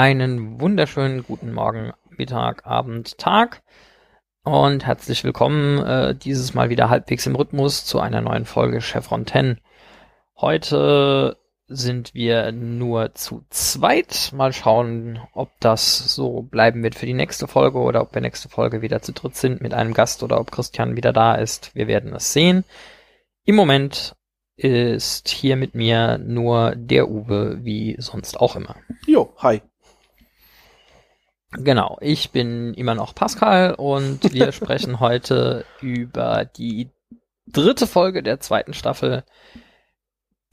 Einen wunderschönen guten Morgen, Mittag, Abend, Tag und herzlich willkommen äh, dieses Mal wieder halbwegs im Rhythmus zu einer neuen Folge Chevron 10. Heute sind wir nur zu zweit. Mal schauen, ob das so bleiben wird für die nächste Folge oder ob wir nächste Folge wieder zu dritt sind mit einem Gast oder ob Christian wieder da ist. Wir werden es sehen. Im Moment ist hier mit mir nur der Uwe, wie sonst auch immer. Jo, hi. Genau, ich bin immer noch Pascal und wir sprechen heute über die dritte Folge der zweiten Staffel,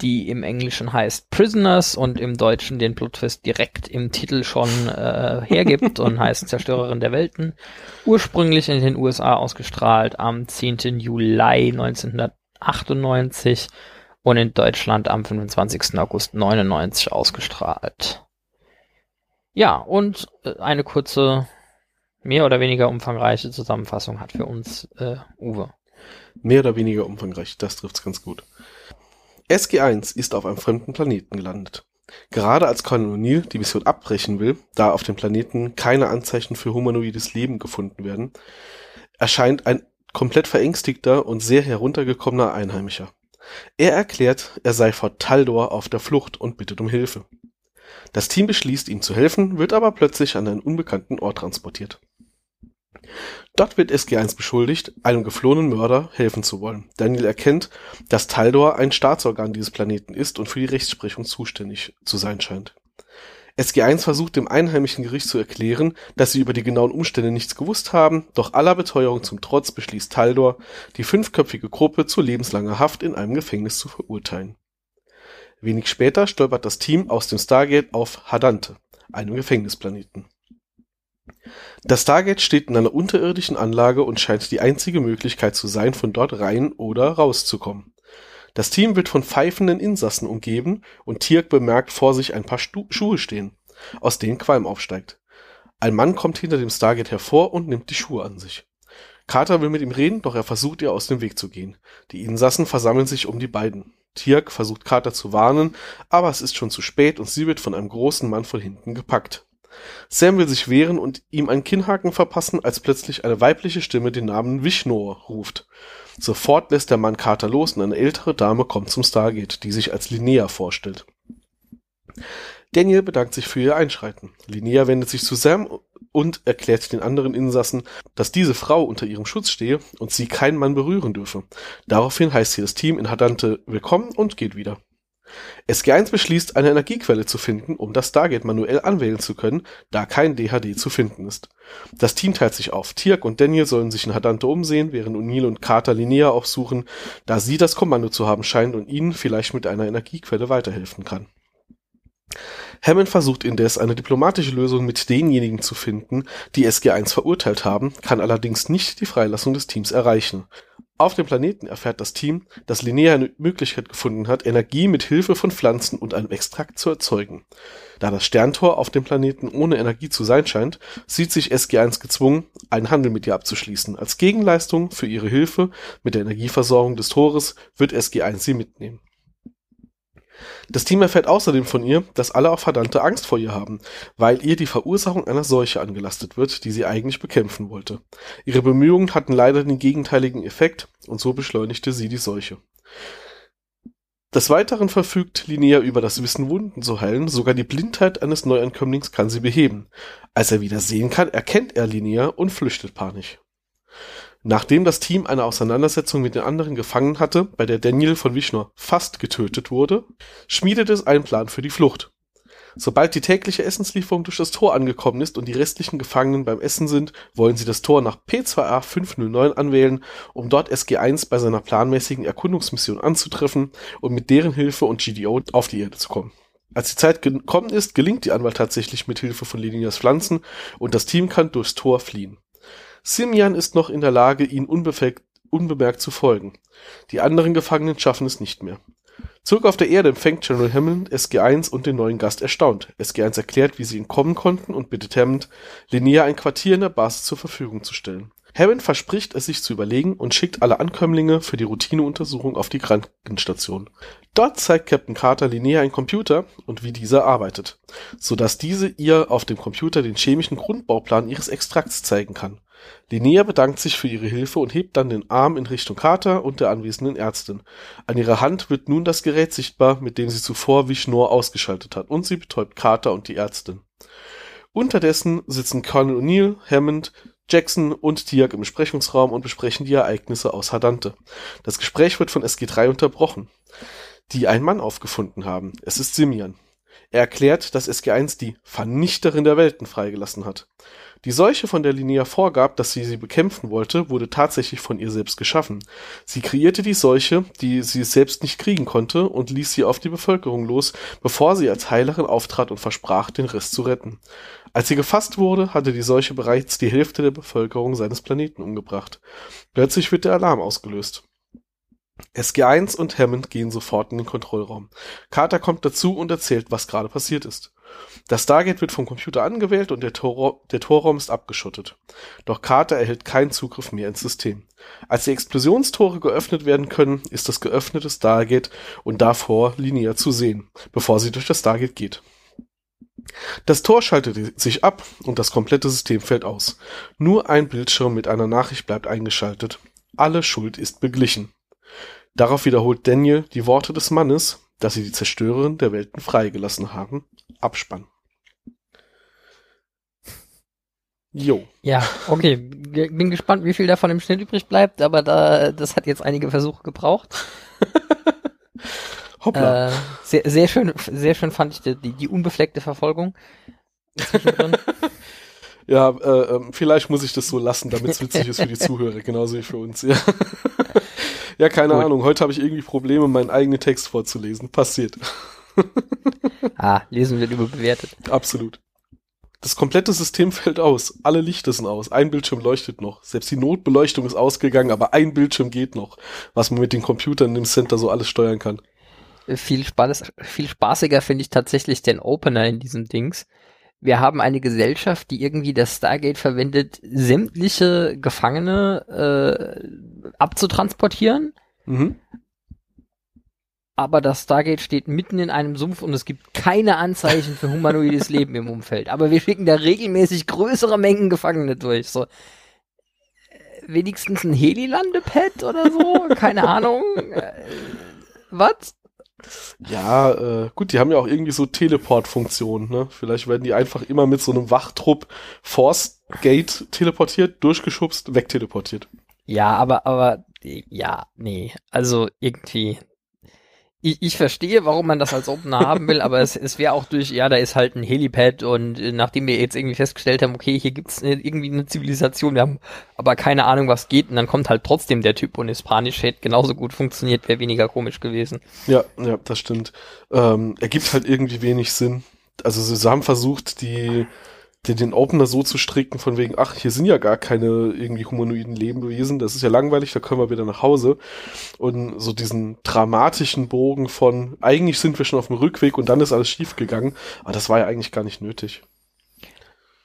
die im Englischen heißt Prisoners und im Deutschen den Blutfest direkt im Titel schon äh, hergibt und heißt Zerstörerin der Welten. Ursprünglich in den USA ausgestrahlt am 10. Juli 1998 und in Deutschland am 25. August 99 ausgestrahlt. Ja, und äh, eine kurze, mehr oder weniger umfangreiche Zusammenfassung hat für uns äh, Uwe. Mehr oder weniger umfangreich, das trifft's ganz gut. SG1 ist auf einem fremden Planeten gelandet. Gerade als Colin O'Neill die Mission abbrechen will, da auf dem Planeten keine Anzeichen für humanoides Leben gefunden werden, erscheint ein komplett verängstigter und sehr heruntergekommener Einheimischer. Er erklärt, er sei vor Taldor auf der Flucht und bittet um Hilfe. Das Team beschließt, ihm zu helfen, wird aber plötzlich an einen unbekannten Ort transportiert. Dort wird SG-1 beschuldigt, einem geflohenen Mörder helfen zu wollen. Daniel erkennt, dass Taldor ein Staatsorgan dieses Planeten ist und für die Rechtsprechung zuständig zu sein scheint. SG-1 versucht dem einheimischen Gericht zu erklären, dass sie über die genauen Umstände nichts gewusst haben, doch aller Beteuerung zum Trotz beschließt Taldor, die fünfköpfige Gruppe zu lebenslanger Haft in einem Gefängnis zu verurteilen. Wenig später stolpert das Team aus dem Stargate auf Hadante, einem Gefängnisplaneten. Das Stargate steht in einer unterirdischen Anlage und scheint die einzige Möglichkeit zu sein, von dort rein oder rauszukommen. Das Team wird von pfeifenden Insassen umgeben und Tirk bemerkt vor sich ein paar Stu Schuhe stehen, aus denen Qualm aufsteigt. Ein Mann kommt hinter dem Stargate hervor und nimmt die Schuhe an sich. Carter will mit ihm reden, doch er versucht ihr aus dem Weg zu gehen. Die Insassen versammeln sich um die beiden. Tirk versucht Carter zu warnen, aber es ist schon zu spät und sie wird von einem großen Mann von hinten gepackt. Sam will sich wehren und ihm einen Kinnhaken verpassen, als plötzlich eine weibliche Stimme den Namen Vishnu ruft. Sofort lässt der Mann Carter los und eine ältere Dame kommt zum Stargate, die sich als Linnea vorstellt. Daniel bedankt sich für ihr Einschreiten. Linnea wendet sich zu Sam und erklärt den anderen Insassen, dass diese Frau unter ihrem Schutz stehe und sie keinen Mann berühren dürfe. Daraufhin heißt sie das Team in Hadante willkommen und geht wieder. SG1 beschließt, eine Energiequelle zu finden, um das Stargate manuell anwählen zu können, da kein DHD zu finden ist. Das Team teilt sich auf. Tirk und Daniel sollen sich in Hadante umsehen, während O'Neill und Carter Linnea aufsuchen, da sie das Kommando zu haben scheint und ihnen vielleicht mit einer Energiequelle weiterhelfen kann. Hammond versucht indes eine diplomatische Lösung mit denjenigen zu finden, die SG1 verurteilt haben, kann allerdings nicht die Freilassung des Teams erreichen. Auf dem Planeten erfährt das Team, dass Linnea eine Möglichkeit gefunden hat, Energie mit Hilfe von Pflanzen und einem Extrakt zu erzeugen. Da das Sterntor auf dem Planeten ohne Energie zu sein scheint, sieht sich SG1 gezwungen, einen Handel mit ihr abzuschließen. Als Gegenleistung für ihre Hilfe mit der Energieversorgung des Tores wird SG1 sie mitnehmen. Das Team erfährt außerdem von ihr, dass alle auf Verdante Angst vor ihr haben, weil ihr die Verursachung einer Seuche angelastet wird, die sie eigentlich bekämpfen wollte. Ihre Bemühungen hatten leider den gegenteiligen Effekt und so beschleunigte sie die Seuche. Des Weiteren verfügt Linnea über das Wissen, Wunden zu heilen, sogar die Blindheit eines Neuankömmlings kann sie beheben. Als er wieder sehen kann, erkennt er Linnea und flüchtet panisch. Nachdem das Team eine Auseinandersetzung mit den anderen Gefangenen hatte, bei der Daniel von Vishnu fast getötet wurde, schmiedet es einen Plan für die Flucht. Sobald die tägliche Essenslieferung durch das Tor angekommen ist und die restlichen Gefangenen beim Essen sind, wollen sie das Tor nach P2A 509 anwählen, um dort SG1 bei seiner planmäßigen Erkundungsmission anzutreffen und mit deren Hilfe und GDO auf die Erde zu kommen. Als die Zeit gekommen ist, gelingt die Anwahl tatsächlich mit Hilfe von Linias Pflanzen und das Team kann durchs Tor fliehen. Simian ist noch in der Lage, ihnen unbemerkt zu folgen. Die anderen Gefangenen schaffen es nicht mehr. Zurück auf der Erde empfängt General Hammond SG-1 und den neuen Gast erstaunt. SG-1 erklärt, wie sie entkommen konnten und bittet Hammond, Linnea ein Quartier in der Basis zur Verfügung zu stellen. Hammond verspricht es sich zu überlegen und schickt alle Ankömmlinge für die Routineuntersuchung auf die Krankenstation. Dort zeigt Captain Carter Linnea einen Computer und wie dieser arbeitet, so dass diese ihr auf dem Computer den chemischen Grundbauplan ihres Extrakts zeigen kann. Linnea bedankt sich für ihre Hilfe und hebt dann den Arm in Richtung Carter und der anwesenden Ärztin. An ihrer Hand wird nun das Gerät sichtbar, mit dem sie zuvor wie Schnur ausgeschaltet hat, und sie betäubt Carter und die Ärztin. Unterdessen sitzen Colonel O'Neill, Hammond, Jackson und Tiag im Besprechungsraum und besprechen die Ereignisse aus Hadante. Das Gespräch wird von SG3 unterbrochen, die einen Mann aufgefunden haben. Es ist Simian. Er erklärt, dass SG1 die Vernichterin der Welten freigelassen hat. Die Seuche, von der Linnea vorgab, dass sie sie bekämpfen wollte, wurde tatsächlich von ihr selbst geschaffen. Sie kreierte die Seuche, die sie selbst nicht kriegen konnte, und ließ sie auf die Bevölkerung los, bevor sie als Heilerin auftrat und versprach, den Rest zu retten. Als sie gefasst wurde, hatte die Seuche bereits die Hälfte der Bevölkerung seines Planeten umgebracht. Plötzlich wird der Alarm ausgelöst. SG1 und Hammond gehen sofort in den Kontrollraum. Carter kommt dazu und erzählt, was gerade passiert ist. Das Stargate wird vom Computer angewählt und der, Tor der Torraum ist abgeschottet. Doch Carter erhält keinen Zugriff mehr ins System. Als die Explosionstore geöffnet werden können, ist das geöffnete Stargate und davor Linia zu sehen, bevor sie durch das Stargate geht. Das Tor schaltet sich ab und das komplette System fällt aus. Nur ein Bildschirm mit einer Nachricht bleibt eingeschaltet. Alle Schuld ist beglichen. Darauf wiederholt Daniel die Worte des Mannes, dass sie die Zerstörerin der Welten freigelassen haben. Abspann. Jo. Ja, okay. Bin gespannt, wie viel davon im Schnitt übrig bleibt, aber da, das hat jetzt einige Versuche gebraucht. Hoppla. Äh, sehr, sehr schön, sehr schön fand ich die, die unbefleckte Verfolgung. ja, äh, ähm, vielleicht muss ich das so lassen, damit es witzig ist für die Zuhörer, genauso wie für uns. Ja, ja keine Gut. Ahnung. Heute habe ich irgendwie Probleme, meinen eigenen Text vorzulesen. Passiert. ah, lesen wird überbewertet. Absolut. Das komplette System fällt aus. Alle Lichter sind aus. Ein Bildschirm leuchtet noch. Selbst die Notbeleuchtung ist ausgegangen, aber ein Bildschirm geht noch. Was man mit den Computern im Center so alles steuern kann viel, Spaß, viel spaßiger finde ich tatsächlich den Opener in diesem Dings. Wir haben eine Gesellschaft, die irgendwie das Stargate verwendet, sämtliche Gefangene äh, abzutransportieren. Mhm. Aber das Stargate steht mitten in einem Sumpf und es gibt keine Anzeichen für humanoides Leben im Umfeld. Aber wir schicken da regelmäßig größere Mengen Gefangene durch. So, wenigstens ein Helilandepad oder so? Keine Ahnung. Äh, was? Ja, äh, gut, die haben ja auch irgendwie so Teleport-Funktionen, ne? Vielleicht werden die einfach immer mit so einem Wachtrupp Force Gate teleportiert, durchgeschubst, wegteleportiert. Ja, aber, aber, ja, nee. Also irgendwie, ich, ich verstehe, warum man das als Opener haben will, aber es, es wäre auch durch, ja, da ist halt ein Helipad und äh, nachdem wir jetzt irgendwie festgestellt haben, okay, hier gibt's eine, irgendwie eine Zivilisation, wir haben aber keine Ahnung, was geht und dann kommt halt trotzdem der Typ und Hispanisch hätte genauso gut funktioniert, wäre weniger komisch gewesen. Ja, ja, das stimmt. Ähm, ergibt halt irgendwie wenig Sinn. Also sie haben versucht, die den, den Opener so zu stricken, von wegen, ach, hier sind ja gar keine irgendwie humanoiden Lebewesen, das ist ja langweilig, da können wir wieder nach Hause. Und so diesen dramatischen Bogen von, eigentlich sind wir schon auf dem Rückweg und dann ist alles schief gegangen, aber das war ja eigentlich gar nicht nötig.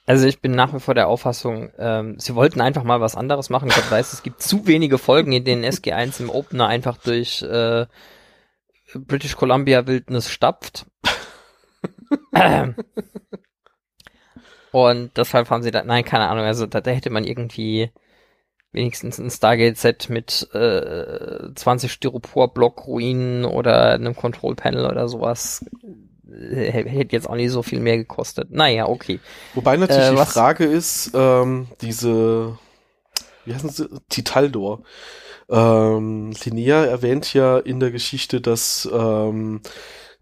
Also ich bin nach wie vor der Auffassung, ähm, sie wollten einfach mal was anderes machen. Ich weiß, es gibt zu wenige Folgen, in denen SG1 im Opener einfach durch äh, British Columbia Wildnis stapft. Und deshalb haben sie da, nein, keine Ahnung, also da, da hätte man irgendwie wenigstens ein Stargate-Set mit äh, 20 Styropor-Block-Ruinen oder einem Control-Panel oder sowas äh, hätte jetzt auch nicht so viel mehr gekostet. Naja, okay. Wobei natürlich äh, die Frage ist, ähm, diese, wie heißen sie, Titaldor. Ähm, Linnea erwähnt ja in der Geschichte, dass ähm, äh,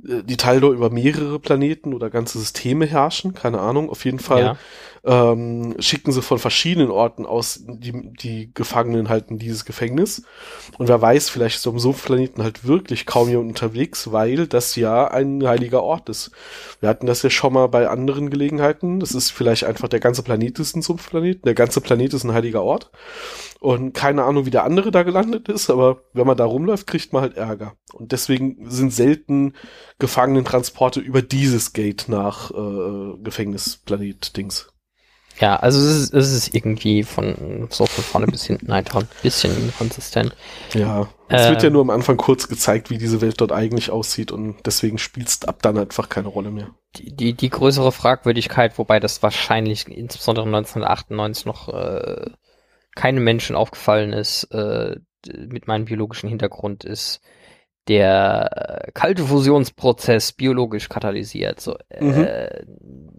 die Taldor über mehrere Planeten oder ganze Systeme herrschen, keine Ahnung. Auf jeden Fall ja ähm, schicken sie von verschiedenen Orten aus die, die Gefangenen halt in dieses Gefängnis. Und wer weiß, vielleicht ist auf dem Sumpfplaneten halt wirklich kaum jemand unterwegs, weil das ja ein heiliger Ort ist. Wir hatten das ja schon mal bei anderen Gelegenheiten. Das ist vielleicht einfach der ganze Planet ist ein Sumpfplanet. Der ganze Planet ist ein heiliger Ort. Und keine Ahnung, wie der andere da gelandet ist, aber wenn man da rumläuft, kriegt man halt Ärger. Und deswegen sind selten Gefangenentransporte über dieses Gate nach äh, Gefängnisplanet-Dings. Ja, also es ist, es ist irgendwie von so von vorne bis hinten einfach ein bisschen inkonsistent. Ja, es wird ja Ähm. nur am Anfang kurz gezeigt, wie diese Welt dort eigentlich aussieht und deswegen spielst ab dann einfach keine Rolle mehr. Die, die, die größere Fragwürdigkeit, wobei das wahrscheinlich insbesondere 1998 noch äh, keinem Menschen aufgefallen ist, äh, mit meinem biologischen Hintergrund, ist der äh, kalte Fusionsprozess biologisch katalysiert. So, äh, n-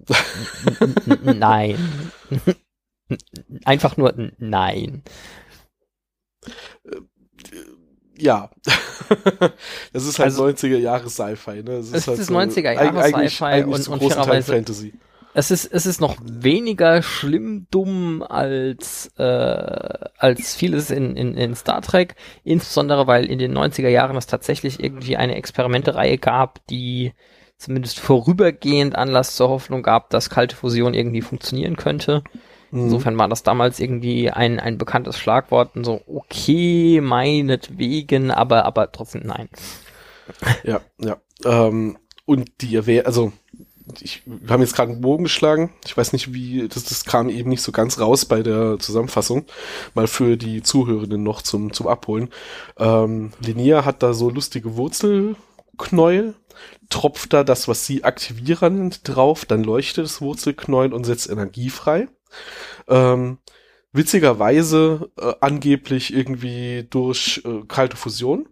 nein. Einfach nur nein. Ja. das ist halt Also- 90er Jahre Sci-Fi, ne? Es halt ist 90er Jahre Sci-Fi und- und fairerweise- Fantasy. Es ist, es ist noch weniger schlimm dumm als, äh, als vieles in, in, in Star Trek, insbesondere weil in den 90er Jahren es tatsächlich irgendwie eine Experimentereihe gab, die zumindest vorübergehend Anlass zur Hoffnung gab, dass kalte Fusion irgendwie funktionieren könnte. Mhm. Insofern war das damals irgendwie ein, ein bekanntes Schlagwort und so, okay, meinetwegen, aber, aber trotzdem nein. Ja, ja. Ähm, und die erwäh also ich, wir haben jetzt gerade einen Bogen geschlagen. Ich weiß nicht, wie, das, das kam eben nicht so ganz raus bei der Zusammenfassung. Mal für die Zuhörenden noch zum, zum Abholen. Ähm, Linnea hat da so lustige Wurzelknäuel, tropft da das, was sie aktivieren, drauf, dann leuchtet das Wurzelknäuel und setzt Energie frei. Ähm, witzigerweise äh, angeblich irgendwie durch äh, kalte Fusion.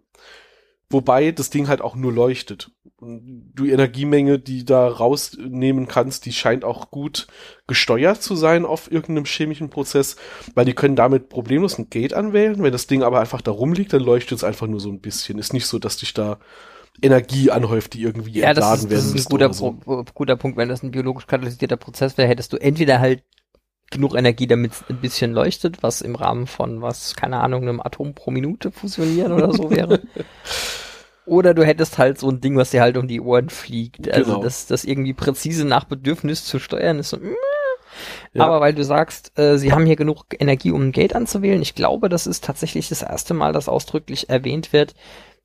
Wobei das Ding halt auch nur leuchtet. Die Energiemenge, die da rausnehmen kannst, die scheint auch gut gesteuert zu sein auf irgendeinem chemischen Prozess, weil die können damit problemlos ein Gate anwählen. Wenn das Ding aber einfach da rumliegt, dann leuchtet es einfach nur so ein bisschen. Ist nicht so, dass dich da Energie anhäuft, die irgendwie Ja, das entladen ist, das werden ist ein guter, so. Pro- guter Punkt. Wenn das ein biologisch katalysierter Prozess wäre, hättest du entweder halt genug Energie, damit es ein bisschen leuchtet, was im Rahmen von was, keine Ahnung, einem Atom pro Minute fusionieren oder so wäre. Oder du hättest halt so ein Ding, was dir halt um die Ohren fliegt. Also Genau. das, das irgendwie präzise nach Bedürfnis zu steuern ist so, mm. Ja. Aber weil du sagst, äh, sie haben hier genug Energie, um ein Gate anzuwählen, ich glaube, das ist tatsächlich das erste Mal, dass ausdrücklich erwähnt wird,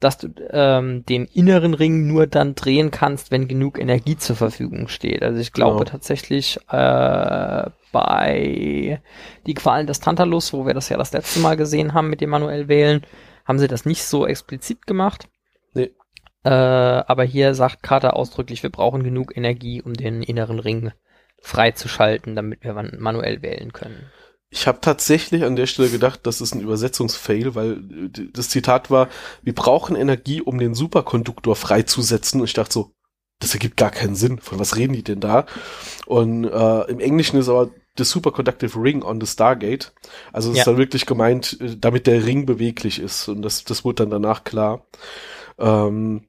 dass du ähm, den inneren Ring nur dann drehen kannst, wenn genug Energie zur Verfügung steht. Also ich glaube Genau. tatsächlich äh, bei die Qualen des Tantalus, wo wir das ja das letzte Mal gesehen haben mit dem manuell wählen, haben sie das nicht so explizit gemacht. Nee. Äh, aber hier sagt Carter ausdrücklich, wir brauchen genug Energie, um den inneren Ring freizuschalten, damit wir man manuell wählen können. Ich habe tatsächlich an der Stelle gedacht, das ist ein Übersetzungsfail, weil äh, das Zitat war, wir brauchen Energie, um den Superkonduktor freizusetzen. Und ich dachte so, das ergibt gar keinen Sinn. Von was reden die denn da? Und äh, im Englischen ist aber the superconductive ring on the Stargate. Also es Ja. ist dann wirklich gemeint, äh, damit der Ring beweglich ist. Und das, das wurde dann danach klar. Ähm,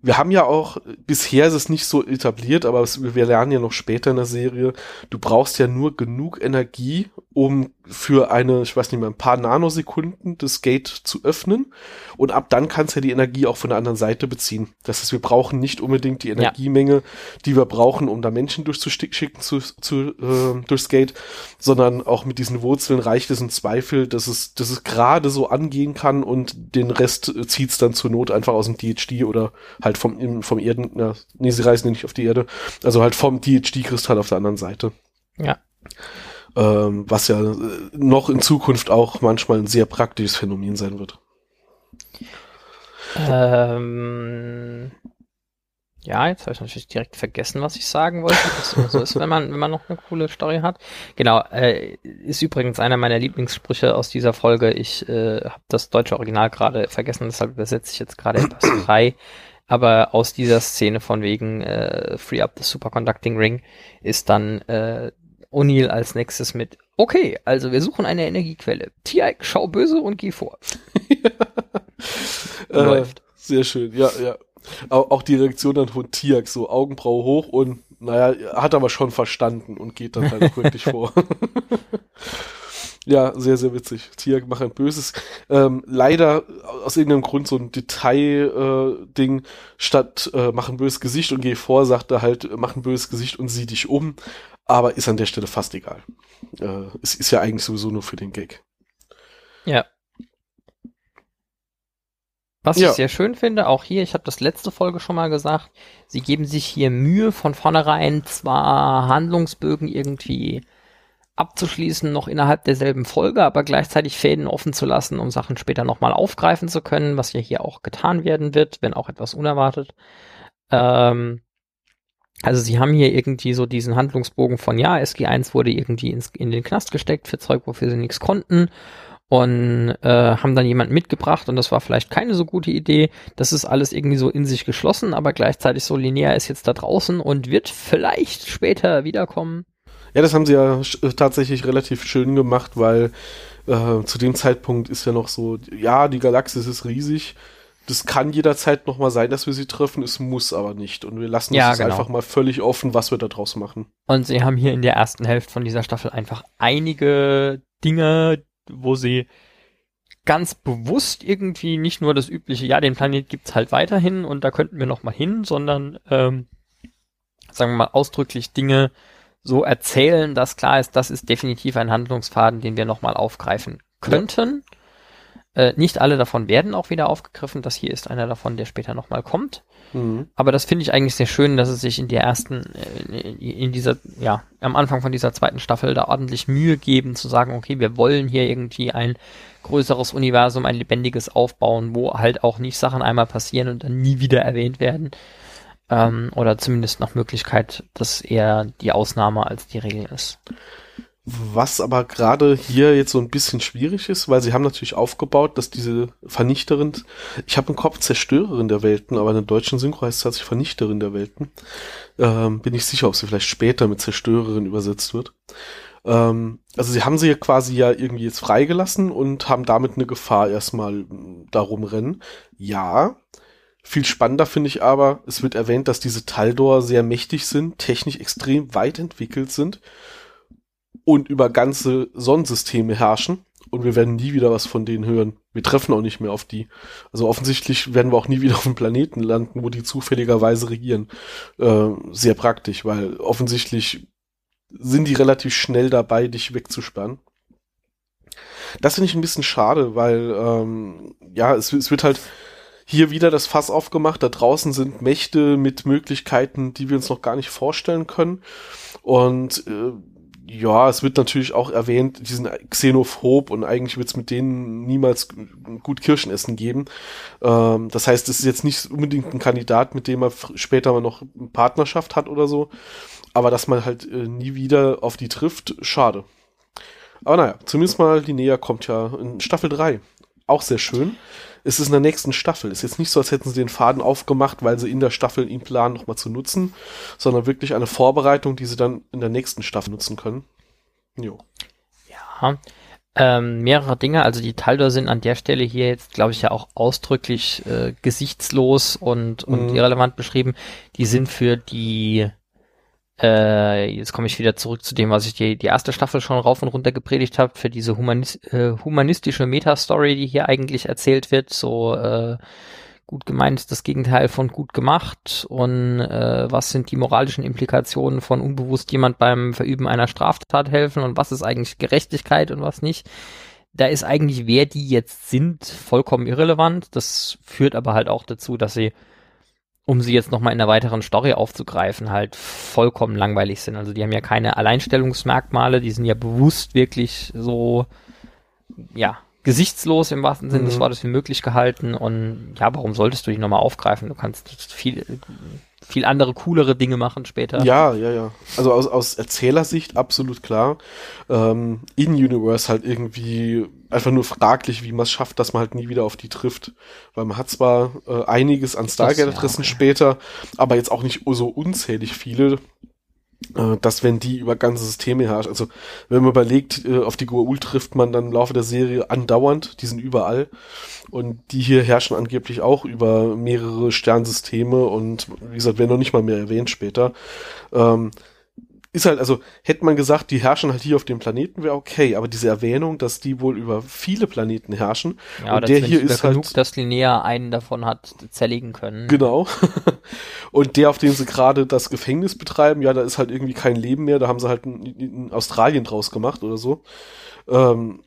wir haben ja auch, bisher ist es nicht so etabliert, aber wir lernen ja noch später in der Serie, du brauchst ja nur genug Energie, um für eine, ich weiß nicht mehr, ein paar Nanosekunden das Gate zu öffnen. Und ab dann kannst du ja die Energie auch von der anderen Seite beziehen. Das heißt, wir brauchen nicht unbedingt die Energiemenge, die wir brauchen, um da Menschen durchzuschicken zu, zu, äh, durchs Gate, sondern auch mit diesen Wurzeln reicht es im Zweifel, dass es, dass es gerade so angehen kann und den Rest äh, zieht's dann zur Not einfach aus dem DHD oder halt vom, im- vom Erden, na, nee, sie reisen ja nicht auf die Erde, also halt vom DHD-Kristall auf der anderen Seite. Ja. Ähm, was ja äh, noch in Zukunft auch manchmal ein sehr praktisches Phänomen sein wird. Ähm, ja, jetzt habe ich natürlich direkt vergessen, was ich sagen wollte. Das so ist, wenn man, wenn man noch eine coole Story hat. Genau, äh, ist übrigens einer meiner Lieblingssprüche aus dieser Folge. Ich äh, habe das deutsche Original gerade vergessen, deshalb übersetze ich jetzt gerade etwas frei. Aber aus dieser Szene von wegen äh, Free Up the Superconducting Ring ist dann äh, O'Neill als nächstes mit Okay, also wir suchen eine Energiequelle. Tiaik, schau böse und geh vor. Äh, Läuft. Sehr schön, ja, ja. Auch, auch die Reaktion dann von Tiak, so Augenbraue hoch und, naja, hat aber schon verstanden und geht dann halt auch wirklich vor. ja, sehr, sehr witzig. Tiak macht ein böses, ähm, leider aus irgendeinem Grund so ein Detail-Ding, statt äh, mach ein böses Gesicht und geh vor, sagt er halt, mach ein böses Gesicht und sieh dich um, aber ist an der Stelle fast egal. Äh, es ist ja eigentlich sowieso nur für den Gag. Ja. Was Ja. ich sehr schön finde, auch hier, ich habe das letzte Folge schon mal gesagt, sie geben sich hier Mühe von vornherein zwar Handlungsbögen irgendwie abzuschließen, noch innerhalb derselben Folge, aber gleichzeitig Fäden offen zu lassen, um Sachen später nochmal aufgreifen zu können, was ja hier auch getan werden wird, wenn auch etwas unerwartet. Ähm, also sie haben hier irgendwie so diesen Handlungsbogen von, ja, SG1 wurde irgendwie ins, in den Knast gesteckt für Zeug, wofür sie nichts konnten und äh, haben dann jemanden mitgebracht und das war vielleicht keine so gute Idee. Das ist alles irgendwie so in sich geschlossen, aber gleichzeitig so linear ist jetzt da draußen und wird vielleicht später wiederkommen. Ja, das haben sie ja äh, tatsächlich relativ schön gemacht, weil äh, zu dem Zeitpunkt ist ja noch so, ja, die Galaxis ist riesig. Das kann jederzeit nochmal sein, dass wir sie treffen, es muss aber nicht. Und wir lassen Ja, es genau. einfach mal völlig offen, was wir da draus machen. Und sie haben hier in der ersten Hälfte von dieser Staffel einfach einige Dinge, wo sie ganz bewusst irgendwie nicht nur das übliche, ja, den Planet gibt's halt weiterhin und da könnten wir noch mal hin, sondern ähm, sagen wir mal ausdrücklich Dinge so erzählen, dass klar ist, das ist definitiv ein Handlungsfaden, den wir noch mal aufgreifen könnten. Äh, nicht alle davon werden auch wieder aufgegriffen. Das hier ist einer davon, der später noch mal kommt. Mhm. Aber das finde ich eigentlich sehr schön, dass es sich in der ersten, äh, in dieser, ja, am Anfang von dieser zweiten Staffel da ordentlich Mühe geben, zu sagen, okay, wir wollen hier irgendwie ein größeres Universum, ein lebendiges aufbauen, wo halt auch nicht Sachen einmal passieren und dann nie wieder erwähnt werden. Ähm, oder zumindest nach Möglichkeit, dass eher die Ausnahme als die Regel ist. Was aber gerade hier jetzt so ein bisschen schwierig ist, weil sie haben natürlich aufgebaut, dass diese Vernichterin, ich habe im Kopf Zerstörerin der Welten, aber in der deutschen Synchro heißt es tatsächlich Vernichterin der Welten. Ähm, bin ich sicher, ob sie vielleicht später mit Zerstörerin übersetzt wird. Ähm, also sie haben sie ja quasi ja irgendwie jetzt freigelassen und haben damit eine Gefahr erstmal mm, darum rennen. Ja. Viel spannender finde ich aber, es wird erwähnt, dass diese Taldor sehr mächtig sind, technisch extrem weit entwickelt sind und über ganze Sonnensysteme herrschen. Und wir werden nie wieder was von denen hören. Wir treffen auch nicht mehr auf die. Also offensichtlich werden wir auch nie wieder auf einem Planeten landen, wo die zufälligerweise regieren. Äh, sehr praktisch, weil offensichtlich sind die relativ schnell dabei, dich wegzusperren. Das finde ich ein bisschen schade, weil ähm, ja, es, es wird halt hier wieder das Fass aufgemacht. Da draußen sind Mächte mit Möglichkeiten, die wir uns noch gar nicht vorstellen können. Und äh, ja, es wird natürlich auch erwähnt, die sind xenophob und eigentlich wird es mit denen niemals gut Kirschenessen geben. Ähm, das heißt, es ist jetzt nicht unbedingt ein Kandidat, mit dem er später mal noch eine Partnerschaft hat oder so. Aber dass man halt äh, nie wieder auf die trifft, schade. Aber naja, zumindest mal Linnea kommt ja in Staffel 3. Auch sehr schön. Es ist in der nächsten Staffel. Es ist jetzt nicht so, als hätten sie den Faden aufgemacht, weil sie in der Staffel ihn planen, nochmal zu nutzen, sondern wirklich eine Vorbereitung, die sie dann in der nächsten Staffel nutzen können. Jo. Ja. Ähm, mehrere Dinge, also die Taldor sind an der Stelle hier jetzt, glaube ich, ja auch ausdrücklich äh, gesichtslos und, und Mhm. irrelevant beschrieben. Die sind für die, äh, jetzt komme ich wieder zurück zu dem, was ich die, die erste Staffel schon rauf und runter gepredigt habe, für diese humanis äh, humanistische Meta-Story, die hier eigentlich erzählt wird, so äh, gut gemeint ist das Gegenteil von gut gemacht und äh, was sind die moralischen Implikationen von unbewusst jemand beim Verüben einer Straftat helfen und was ist eigentlich Gerechtigkeit und was nicht. Da ist eigentlich, wer die jetzt sind, vollkommen irrelevant. Das führt aber halt auch dazu, dass sie, um sie jetzt nochmal in einer weiteren Story aufzugreifen, halt vollkommen langweilig sind. Also die haben ja keine Alleinstellungsmerkmale, die sind ja bewusst wirklich so, ja, gesichtslos im wahrsten Sinne des Mhm. Wortes wie möglich gehalten und ja, warum solltest du die nochmal aufgreifen? Du kannst viel, viel andere, coolere Dinge machen später. Ja, ja, ja. Also aus, aus Erzählersicht absolut klar. Ähm, in Universe halt irgendwie einfach nur fraglich, wie man es schafft, dass man halt nie wieder auf die trifft. Weil man hat zwar äh, einiges an Stargate-Adressen ja, okay. später, aber jetzt auch nicht so unzählig viele, äh, dass wenn die über ganze Systeme herrschen, also wenn man überlegt, äh, auf die Goa'uld trifft man dann im Laufe der Serie andauernd, die sind überall. Und die hier herrschen angeblich auch über mehrere Sternsysteme und wie gesagt, werden noch nicht mal mehr erwähnt später. Ähm, ist halt, also hätte man gesagt, die herrschen halt hier auf dem Planeten, wäre okay, aber diese Erwähnung, dass die wohl über viele Planeten herrschen, Ja, und der hier ist genug, halt dass Linnea einen davon hat zerlegen können. Genau. Und der, auf dem sie gerade das Gefängnis betreiben, ja, da ist halt irgendwie kein Leben mehr. Da haben sie halt in, in Australien draus gemacht oder so. Ähm,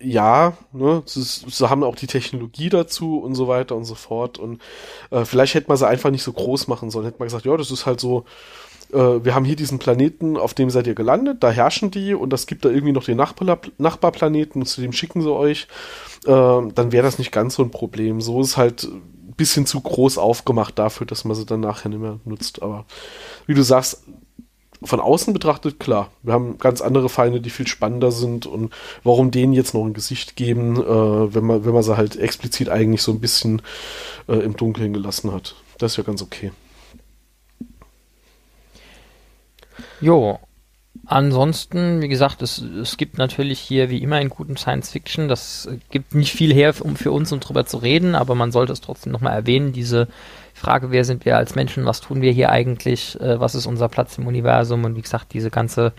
ja, ne, sie, sie haben auch die Technologie dazu und so weiter und so fort. Und äh, vielleicht hätte man sie einfach nicht so groß machen sollen. Hätte man gesagt, ja, das ist halt so, äh, wir haben hier diesen Planeten, auf dem seid ihr gelandet, da herrschen die und das gibt da irgendwie noch den Nachbar Nachbarplaneten zu dem schicken sie euch. Äh, dann wäre das nicht ganz so ein Problem. So ist halt ein bisschen zu groß aufgemacht dafür, dass man sie dann nachher nicht mehr nutzt. Aber wie du sagst, von außen betrachtet, klar, wir haben ganz andere Feinde, die viel spannender sind und warum denen jetzt noch ein Gesicht geben, äh, wenn man, wenn man sie halt explizit eigentlich so ein bisschen äh, im Dunkeln gelassen hat. Das ist ja ganz okay. Jo, Ansonsten, wie gesagt, es, es gibt natürlich hier wie immer in gutem Science Fiction, das gibt nicht viel her, um für uns, um drüber zu reden, aber man sollte es trotzdem nochmal erwähnen, diese Frage, wer sind wir als Menschen, was tun wir hier eigentlich, äh, was ist unser Platz im Universum und wie gesagt, diese ganze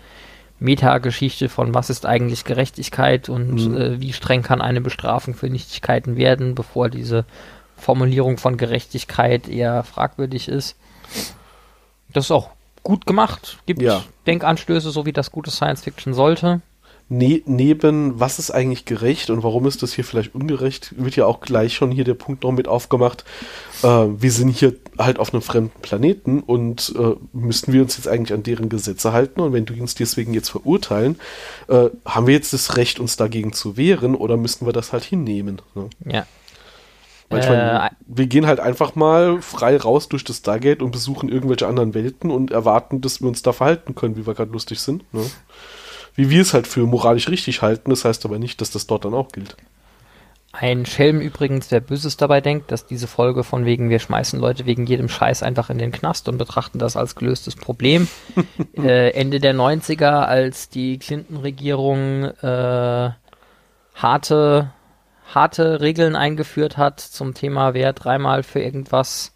Metageschichte von was ist eigentlich Gerechtigkeit und mhm. äh, wie streng kann eine Bestrafung für Nichtigkeiten werden, bevor diese Formulierung von Gerechtigkeit eher fragwürdig ist. Das ist auch gut gemacht, gibt ja. Denkanstöße, so wie das gute Science Fiction sollte ne neben was ist eigentlich gerecht und warum ist das hier vielleicht ungerecht, wird ja auch gleich schon hier der Punkt noch mit aufgemacht. Äh, wir sind hier halt auf einem fremden Planeten und äh, müssten wir uns jetzt eigentlich an deren Gesetze halten und wenn du uns deswegen jetzt verurteilen, äh, haben wir jetzt das Recht, uns dagegen zu wehren oder müssten wir das halt hinnehmen? Ne? Ja. Manchmal, äh, wir gehen halt einfach mal frei raus durch das Stargate und besuchen irgendwelche anderen Welten und erwarten, dass wir uns da verhalten können, wie wir gerade lustig sind. Ne? wie wir es halt für moralisch richtig halten. Das heißt aber nicht, dass das dort dann auch gilt. Ein Schelm übrigens, der Böses dabei denkt, dass diese Folge von wegen, wir schmeißen Leute wegen jedem Scheiß einfach in den Knast und betrachten das als gelöstes Problem. äh, Ende der 90er, als die Clinton-Regierung äh, harte, harte Regeln eingeführt hat zum Thema, wer dreimal für irgendwas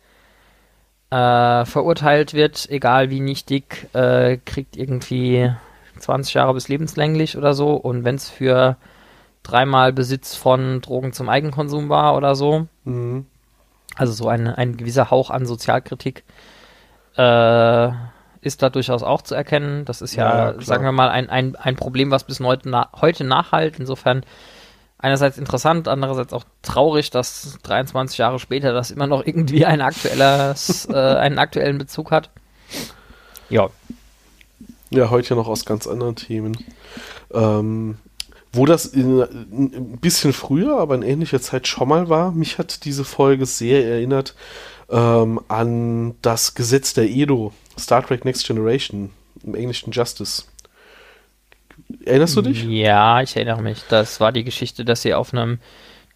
äh, verurteilt wird, egal wie nichtig, äh, kriegt irgendwie 20 Jahre bis lebenslänglich oder so. Und wenn es für dreimal Besitz von Drogen zum Eigenkonsum war oder so, mhm. also so ein, ein gewisser Hauch an Sozialkritik, äh, ist da durchaus auch zu erkennen. Das ist ja, ja sagen wir mal, ein, ein, ein Problem, was bis heute, na, heute nachhalt. Insofern einerseits interessant, andererseits auch traurig, dass 23 Jahre später das immer noch irgendwie ein aktuelles, äh, einen aktuellen Bezug hat. Ja, ja, heute ja noch aus ganz anderen Themen. Ähm, wo das in, in, ein bisschen früher, aber in ähnlicher Zeit schon mal war, mich hat diese Folge sehr erinnert ähm, an das Gesetz der Edo, Star Trek Next Generation, im englischen Justice. Erinnerst du dich? Ja, ich erinnere mich. Das war die Geschichte, dass sie auf einem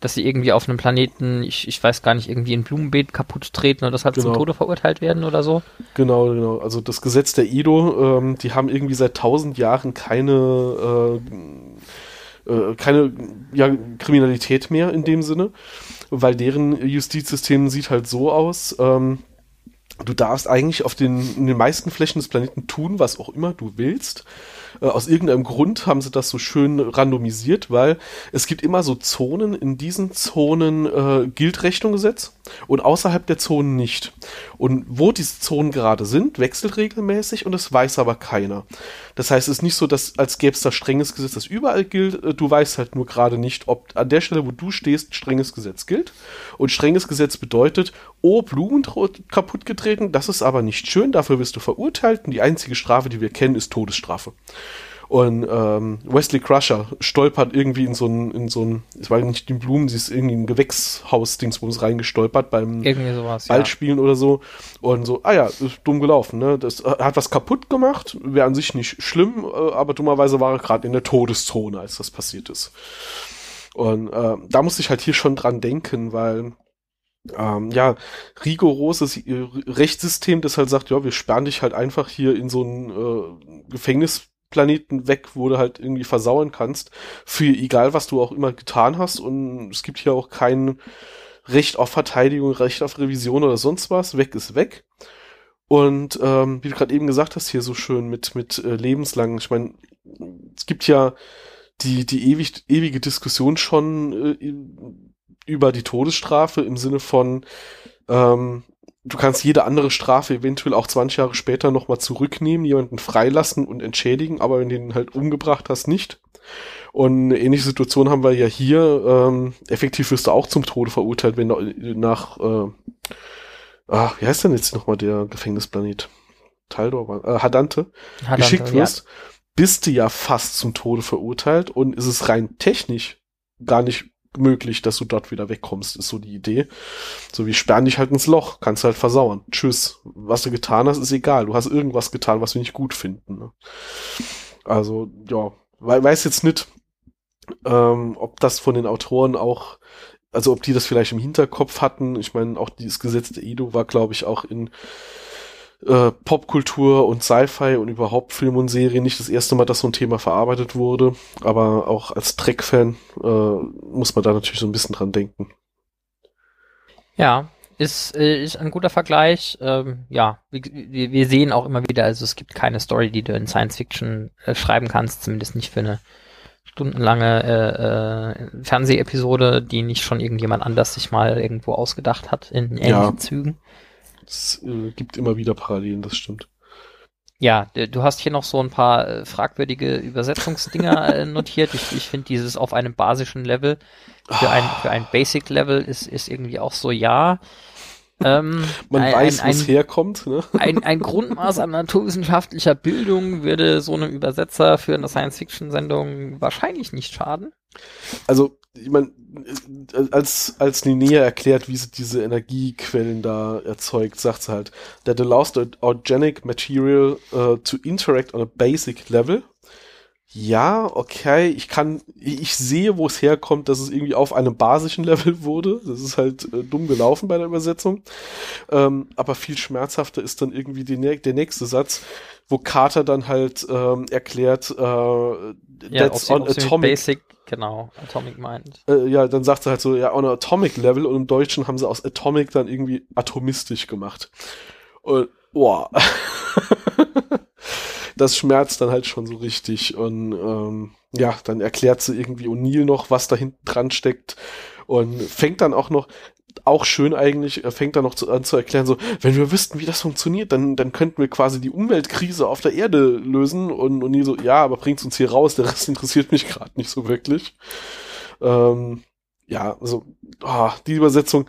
dass sie irgendwie auf einem Planeten, ich, ich weiß gar nicht, irgendwie ein Blumenbeet kaputt treten und deshalb genau. zum Tode verurteilt werden oder so. Genau, genau. Also das Gesetz der Edo, ähm, die haben irgendwie seit tausend Jahren keine, äh, äh, keine ja, Kriminalität mehr in dem Sinne, weil deren Justizsystem sieht halt so aus, ähm, du darfst eigentlich auf den, in den meisten Flächen des Planeten tun, was auch immer du willst. Äh, aus irgendeinem Grund haben sie das so schön randomisiert, weil es gibt immer so Zonen, in diesen Zonen äh, gilt Rechnungsgesetz und außerhalb der Zonen nicht. Und wo diese Zonen gerade sind, wechselt regelmäßig und es weiß aber keiner. Das heißt, es ist nicht so, dass als gäbe es da strenges Gesetz, das überall gilt. Äh, du weißt halt nur gerade nicht, ob an der Stelle, wo du stehst, strenges Gesetz gilt. Und strenges Gesetz bedeutet, oh, Blumen kaputt getreten, das ist aber nicht schön, dafür wirst du verurteilt und die einzige Strafe, die wir kennen, ist Todesstrafe. Und ähm, Wesley Crusher stolpert irgendwie in so ein, in so ein, es war nicht die Blumen, sie ist irgendwie in ein Gewächshaus-Dingsbums reingestolpert beim sowas, Ballspielen ja. oder so. Und so, ah ja, ist dumm gelaufen, ne? Das äh, hat was kaputt gemacht, wäre an sich nicht schlimm, äh, aber dummerweise war er gerade in der Todeszone, als das passiert ist. Und äh, da musste ich halt hier schon dran denken, weil ähm, ja, rigoroses äh, Rechtssystem, das halt sagt, ja, wir sperren dich halt einfach hier in so ein äh, Gefängnis Planeten weg, wo du halt irgendwie versauern kannst, für egal was du auch immer getan hast. Und es gibt hier auch kein Recht auf Verteidigung, Recht auf Revision oder sonst was. Weg ist weg. Und ähm, wie du gerade eben gesagt hast, hier so schön mit, mit äh, lebenslang, ich meine, es gibt ja die, die ewig, ewige Diskussion schon äh, über die Todesstrafe im Sinne von, ähm, du kannst jede andere Strafe eventuell auch 20 Jahre später nochmal zurücknehmen, jemanden freilassen und entschädigen, aber wenn du ihn halt umgebracht hast, nicht. Und eine ähnliche Situation haben wir ja hier. Ähm, effektiv wirst du auch zum Tode verurteilt, wenn du nach, äh, ah, wie heißt denn jetzt nochmal der Gefängnisplanet? Taldor, äh, Hadante, Hadante geschickt wirst, ja. bist du ja fast zum Tode verurteilt und ist es rein technisch gar nicht möglich, dass du dort wieder wegkommst, ist so die Idee. So wie sperren dich halt ins Loch, kannst halt versauern. Tschüss. Was du getan hast, ist egal. Du hast irgendwas getan, was wir nicht gut finden. Ne? Also, ja, weiß jetzt nicht, ähm, ob das von den Autoren auch, also ob die das vielleicht im Hinterkopf hatten. Ich meine, auch dieses Gesetz der Edo war, glaube ich, auch in äh, Popkultur und Sci-Fi und überhaupt Film und Serie nicht das erste Mal, dass so ein Thema verarbeitet wurde. Aber auch als Trek-Fan äh, muss man da natürlich so ein bisschen dran denken. Ja, ist, äh, ist ein guter Vergleich. Ähm, ja, wir, wir sehen auch immer wieder, also es gibt keine Story, die du in Science Fiction äh, schreiben kannst, zumindest nicht für eine stundenlange äh, äh, Fernsehepisode, die nicht schon irgendjemand anders sich mal irgendwo ausgedacht hat in ähnlichen ja. Zügen. Es äh, gibt immer wieder Parallelen, das stimmt. Ja, du hast hier noch so ein paar äh, fragwürdige Übersetzungsdinger äh, notiert. Ich, ich finde dieses auf einem basischen Level für ein, für ein Basic-Level ist, ist irgendwie auch so, ja. Ähm, Man ein, weiß, wo es herkommt. Ne? Ein, ein Grundmaß an naturwissenschaftlicher Bildung würde so einem Übersetzer für eine Science-Fiction-Sendung wahrscheinlich nicht schaden. Also ich meine, als, als Linnea erklärt, wie sie diese Energiequellen da erzeugt, sagt sie halt, that allows the organic material uh, to interact on a basic level. Ja, okay, ich kann, ich sehe, wo es herkommt, dass es irgendwie auf einem basischen Level wurde. Das ist halt äh, dumm gelaufen bei der Übersetzung. Ähm, aber viel schmerzhafter ist dann irgendwie die, der nächste Satz, wo Carter dann halt ähm, erklärt, äh, ja, that's on atomic. Basic Genau, Atomic Mind. Äh, ja, dann sagt er halt so, ja, on Atomic Level und im Deutschen haben sie aus Atomic dann irgendwie atomistisch gemacht. Und, boah. das schmerzt dann halt schon so richtig. Und ähm, ja, dann erklärt sie irgendwie O'Neill noch, was da hinten dran steckt. Und fängt dann auch noch, auch schön eigentlich, er fängt dann noch zu, an zu erklären, so, wenn wir wüssten, wie das funktioniert, dann, dann könnten wir quasi die Umweltkrise auf der Erde lösen und, nie so, ja, aber bringt's uns hier raus, der Rest interessiert mich gerade nicht so wirklich. Ähm, ja, also, oh, die Übersetzung,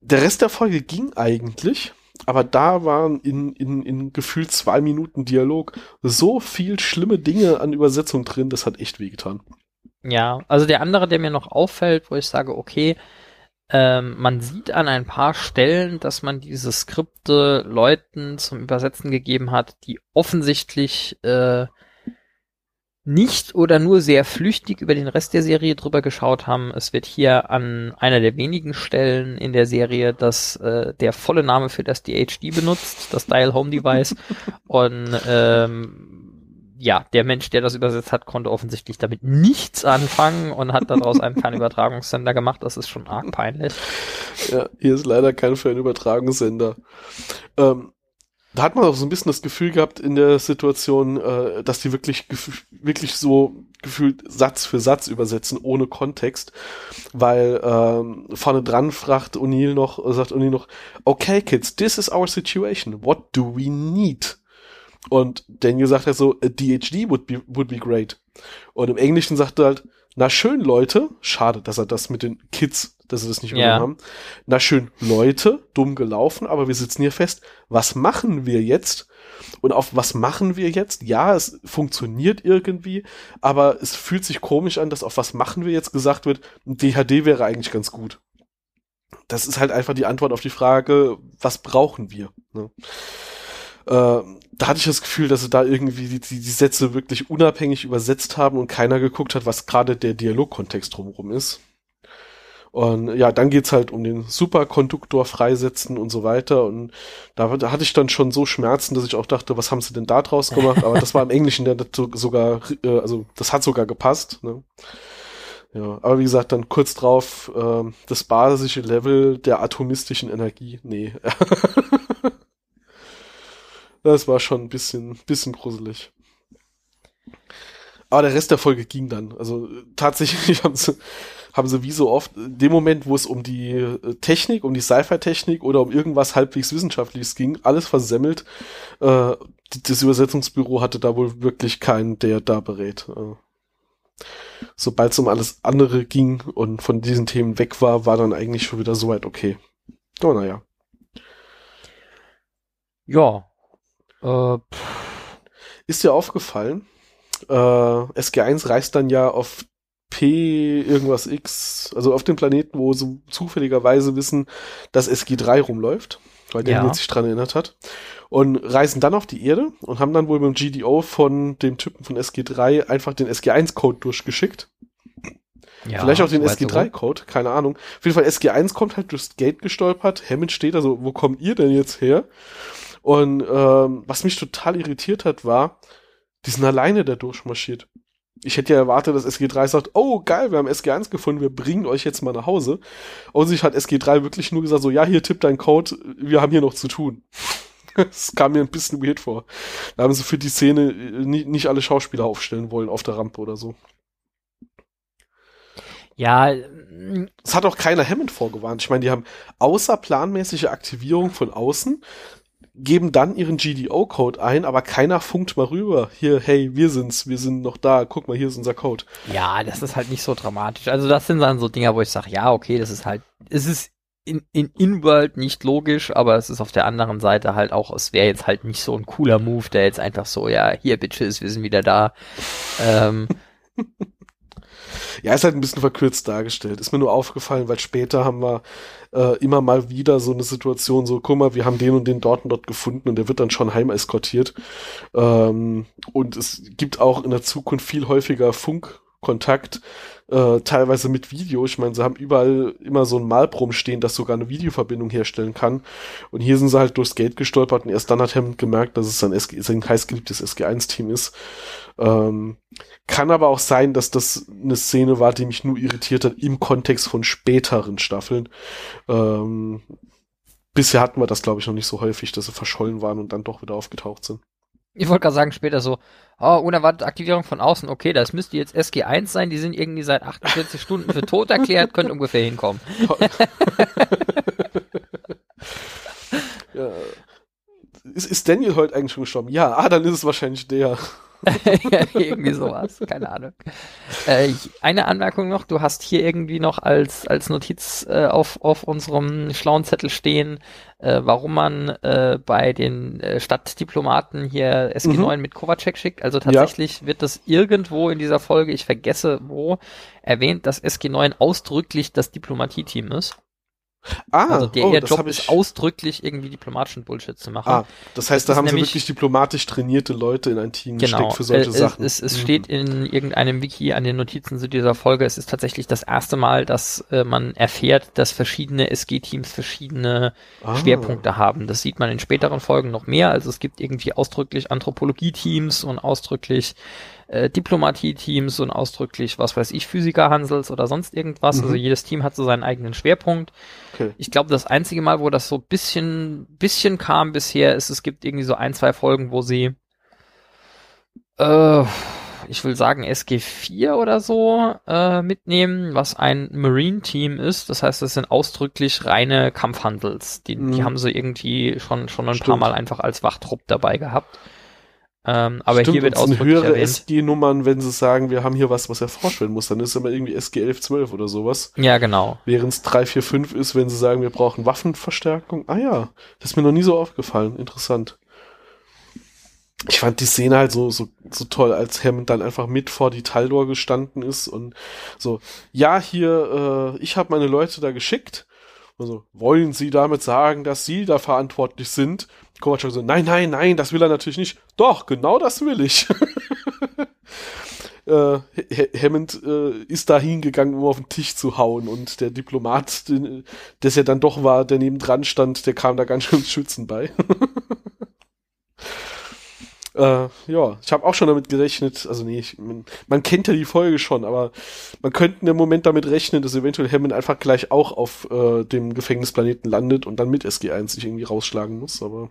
der Rest der Folge ging eigentlich, aber da waren in, in, in gefühlt zwei Minuten Dialog so viel schlimme Dinge an Übersetzung drin, das hat echt wehgetan. Ja, also der andere, der mir noch auffällt, wo ich sage, okay, ähm, man sieht an ein paar Stellen, dass man diese Skripte Leuten zum Übersetzen gegeben hat, die offensichtlich äh, nicht oder nur sehr flüchtig über den Rest der Serie drüber geschaut haben. Es wird hier an einer der wenigen Stellen in der Serie, dass äh, der volle Name für das DHD benutzt, das Dial Home Device. Und ähm, ja, der Mensch, der das übersetzt hat, konnte offensichtlich damit nichts anfangen und hat daraus einen Fernübertragungssender gemacht. Das ist schon arg peinlich. Ja, hier ist leider kein Fernübertragungssender. Ähm, da hat man auch so ein bisschen das Gefühl gehabt in der Situation, äh, dass die wirklich, wirklich so gefühlt Satz für Satz übersetzen, ohne Kontext, weil ähm, vorne dran fragt O'Neill noch, sagt O'Neill noch, okay kids, this is our situation, what do we need? Und Daniel sagt halt so, a DHD would be, would be great. Und im Englischen sagt er halt, na schön, Leute, schade, dass er das mit den Kids, dass sie das nicht ja. haben. Na schön, Leute, dumm gelaufen, aber wir sitzen hier fest. Was machen wir jetzt? Und auf was machen wir jetzt? Ja, es funktioniert irgendwie, aber es fühlt sich komisch an, dass auf was machen wir jetzt gesagt wird, DHD wäre eigentlich ganz gut. Das ist halt einfach die Antwort auf die Frage, was brauchen wir? Ne? Äh, da hatte ich das Gefühl, dass sie da irgendwie die, die, die Sätze wirklich unabhängig übersetzt haben und keiner geguckt hat, was gerade der Dialogkontext drumherum ist. Und ja, dann geht's halt um den Superkonduktor freisetzen und so weiter. Und da, hatte ich dann schon so Schmerzen, dass ich auch dachte, was haben sie denn da draus gemacht? Aber das war im Englischen der sogar, äh, also das hat sogar gepasst. Ne? Ja, aber wie gesagt, dann kurz drauf äh, das basische Level der atomistischen Energie. Nee. Das war schon ein bisschen, bisschen gruselig. Aber der Rest der Folge ging dann. Also tatsächlich haben sie, haben sie wie so oft, in dem Moment, wo es um die äh, Technik, um die Sci-Fi-Technik oder um irgendwas halbwegs Wissenschaftliches ging, alles versemmelt. Äh, das Übersetzungsbüro hatte da wohl wirklich keinen, der da berät. Äh, sobald es um alles andere ging und von diesen Themen weg war, war dann eigentlich schon wieder soweit okay. Oh, naja. Ja. Äh, Ist dir aufgefallen, äh, SG1 reist dann ja auf P irgendwas X, also auf dem Planeten, wo sie zufälligerweise wissen, dass SG3 rumläuft, weil der Ja. sich dran erinnert hat. Und reisen dann auf die Erde und haben dann wohl beim GDO von dem Typen von SG3 einfach den SG1-Code durchgeschickt. ja Vielleicht auch den soweit so gut. SG3-Code, keine Ahnung. Auf jeden Fall SG1 kommt halt durchs Gate gestolpert. Hammond steht da so, wo kommt ihr denn jetzt her? Und ähm, was mich total irritiert hat, war, die sind alleine da durchmarschiert. Ich hätte ja erwartet, dass SG3 sagt, oh geil, wir haben SG1 gefunden, wir bringen euch jetzt mal nach Hause. Und sich hat SG3 wirklich nur gesagt, so ja, hier tippt dein Code, wir haben hier noch zu tun. Das kam mir ein bisschen weird vor. Da haben sie für die Szene äh, nicht, nicht alle Schauspieler aufstellen wollen auf der Rampe oder so. Ja, Es hat auch keiner Hammond vorgewarnt. Ich meine, die haben außerplanmäßige Aktivierung von außen, geben dann ihren GDO-Code ein, aber keiner funkt mal rüber. Hier, hey, wir sind's, wir sind noch da. Guck mal, hier ist unser Code. ja, das ist halt nicht so dramatisch. Also das sind dann so Dinger, wo ich sage, ja, okay, das ist halt, es ist in, in In-World nicht logisch, aber es ist auf der anderen Seite halt auch, es wäre jetzt halt nicht so ein cooler Move, der jetzt einfach so, ja, hier, Bitches, wir sind wieder da. Ähm, Ja, ist halt ein bisschen verkürzt dargestellt. Ist mir nur aufgefallen, weil später haben wir äh, immer mal wieder so eine Situation, so, guck mal, wir haben den und den dort und dort gefunden und der wird dann schon heim eskortiert. Ähm, und es gibt auch in der Zukunft viel häufiger Funkkontakt, äh, teilweise mit Video. Ich meine, sie haben überall immer so ein Malp rumstehen, das sogar eine Videoverbindung herstellen kann. Und hier sind sie halt durchs Gate gestolpert und erst dann hat Hammond gemerkt, dass es sein, SG, sein heißgeliebtes SG1-Team ist. Ähm, kann aber auch sein, dass das eine Szene war, die mich nur irritiert hat im Kontext von späteren Staffeln. Ähm, bisher hatten wir das, glaube ich, noch nicht so häufig, dass sie verschollen waren und dann doch wieder aufgetaucht sind. Ich wollte gerade sagen, später so, oh, unerwartete Aktivierung von außen, okay, das müsste jetzt SG1 sein, die sind irgendwie seit 48 Stunden für tot erklärt, können ungefähr hinkommen. ja. Ist, ist Daniel heute eigentlich schon gestorben? Ja, ah, dann ist es wahrscheinlich der. irgendwie sowas, keine Ahnung. Äh, eine Anmerkung noch, du hast hier irgendwie noch als, als Notiz äh, auf, auf unserem schlauen Zettel stehen, äh, warum man äh, bei den äh, Stadtdiplomaten hier SG9 mit Kovacek schickt. Also tatsächlich wird das irgendwo in dieser Folge, ich vergesse wo, erwähnt, dass SG9 ausdrücklich das Diplomatie-Team ist. Ah, Also der oh, ihr das Job ist ich. ausdrücklich irgendwie diplomatischen Bullshit zu machen. Ah, das heißt, Das da haben sie nämlich- wirklich diplomatisch trainierte Leute in ein Team Genau, gesteckt für solche äh, Sachen. Es, es, es Mhm. steht in irgendeinem Wiki an den Notizen zu dieser Folge, es ist tatsächlich das erste Mal, dass äh, man erfährt, dass verschiedene SG-Teams verschiedene Ah. Schwerpunkte haben. Das sieht man in späteren Folgen noch mehr. Also es gibt irgendwie ausdrücklich Anthropologie-Teams und ausdrücklich äh, Diplomatie-Teams und ausdrücklich, was weiß ich, Physiker-Hansels oder sonst irgendwas. Mhm. Also jedes Team hat so seinen eigenen Schwerpunkt. Okay. Ich glaube, das einzige Mal, wo das so bisschen, bisschen kam bisher, ist, es gibt irgendwie so ein, zwei Folgen, wo sie, äh, ich will sagen SG4 oder so äh, mitnehmen, was ein Marine-Team ist. Das heißt, das sind ausdrücklich reine Kampfhandels. Die, die Mhm. haben sie irgendwie schon, schon ein paar Stimmt. Mal einfach als Wachtrupp dabei gehabt. Ähm, aber Stimmt, hier wird ausdrücklich höhere erwähnt. SG-Nummern, wenn sie sagen, wir haben hier was, was erforscht werden muss, dann ist es immer irgendwie SG 1112 oder sowas. Ja, genau. Während es 345 ist, wenn sie sagen, wir brauchen Waffenverstärkung. Ah ja, das ist mir noch nie so aufgefallen. Interessant. Ich fand die Szene halt so, so, so toll, als Hammond dann einfach mit vor die Taldor gestanden ist und so, ja, hier, äh, ich habe meine Leute da geschickt. Also, wollen Sie damit sagen, dass Sie da verantwortlich sind? Kovac so, nein, nein, nein, das will er natürlich nicht. Doch, genau das will ich. äh, Ha- Hammond äh, ist da hingegangen, um auf den Tisch zu hauen und der Diplomat, den, das ja dann doch war, der nebendran stand, der kam da ganz schön schützen bei. Äh, ja, ich habe auch schon damit gerechnet, also nee, ich, man, man kennt ja die Folge schon, aber man könnte in dem Moment damit rechnen, dass eventuell Hammond einfach gleich auch auf äh, dem Gefängnisplaneten landet und dann mit SG1 sich irgendwie rausschlagen muss. Aber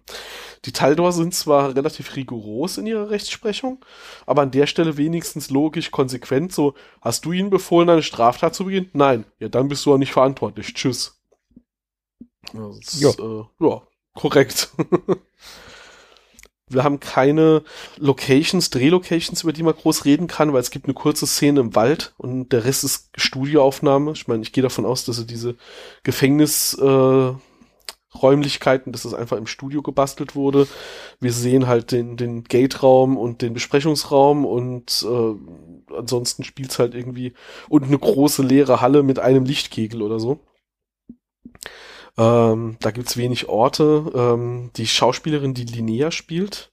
die Taldor sind zwar relativ rigoros in ihrer Rechtsprechung, aber an der Stelle wenigstens logisch konsequent. So, hast du ihnen befohlen, eine Straftat zu begehen? Nein. Ja, dann bist du auch nicht verantwortlich. Tschüss. Das Ja. Äh, ja korrekt. Wir haben keine Locations, Drehlocations, über die man groß reden kann, weil es gibt eine kurze Szene im Wald und der Rest ist Studioaufnahme. Ich meine, ich gehe davon aus, dass sie diese Gefängnis äh, Räumlichkeiten, dass es einfach im Studio gebastelt wurde. Wir sehen halt den, den Gate-Raum und den Besprechungsraum und äh, ansonsten spielt's halt irgendwie und eine große leere Halle mit einem Lichtkegel oder so. Ähm, da gibt's wenig Orte. Ähm, die Schauspielerin, die Linnea spielt,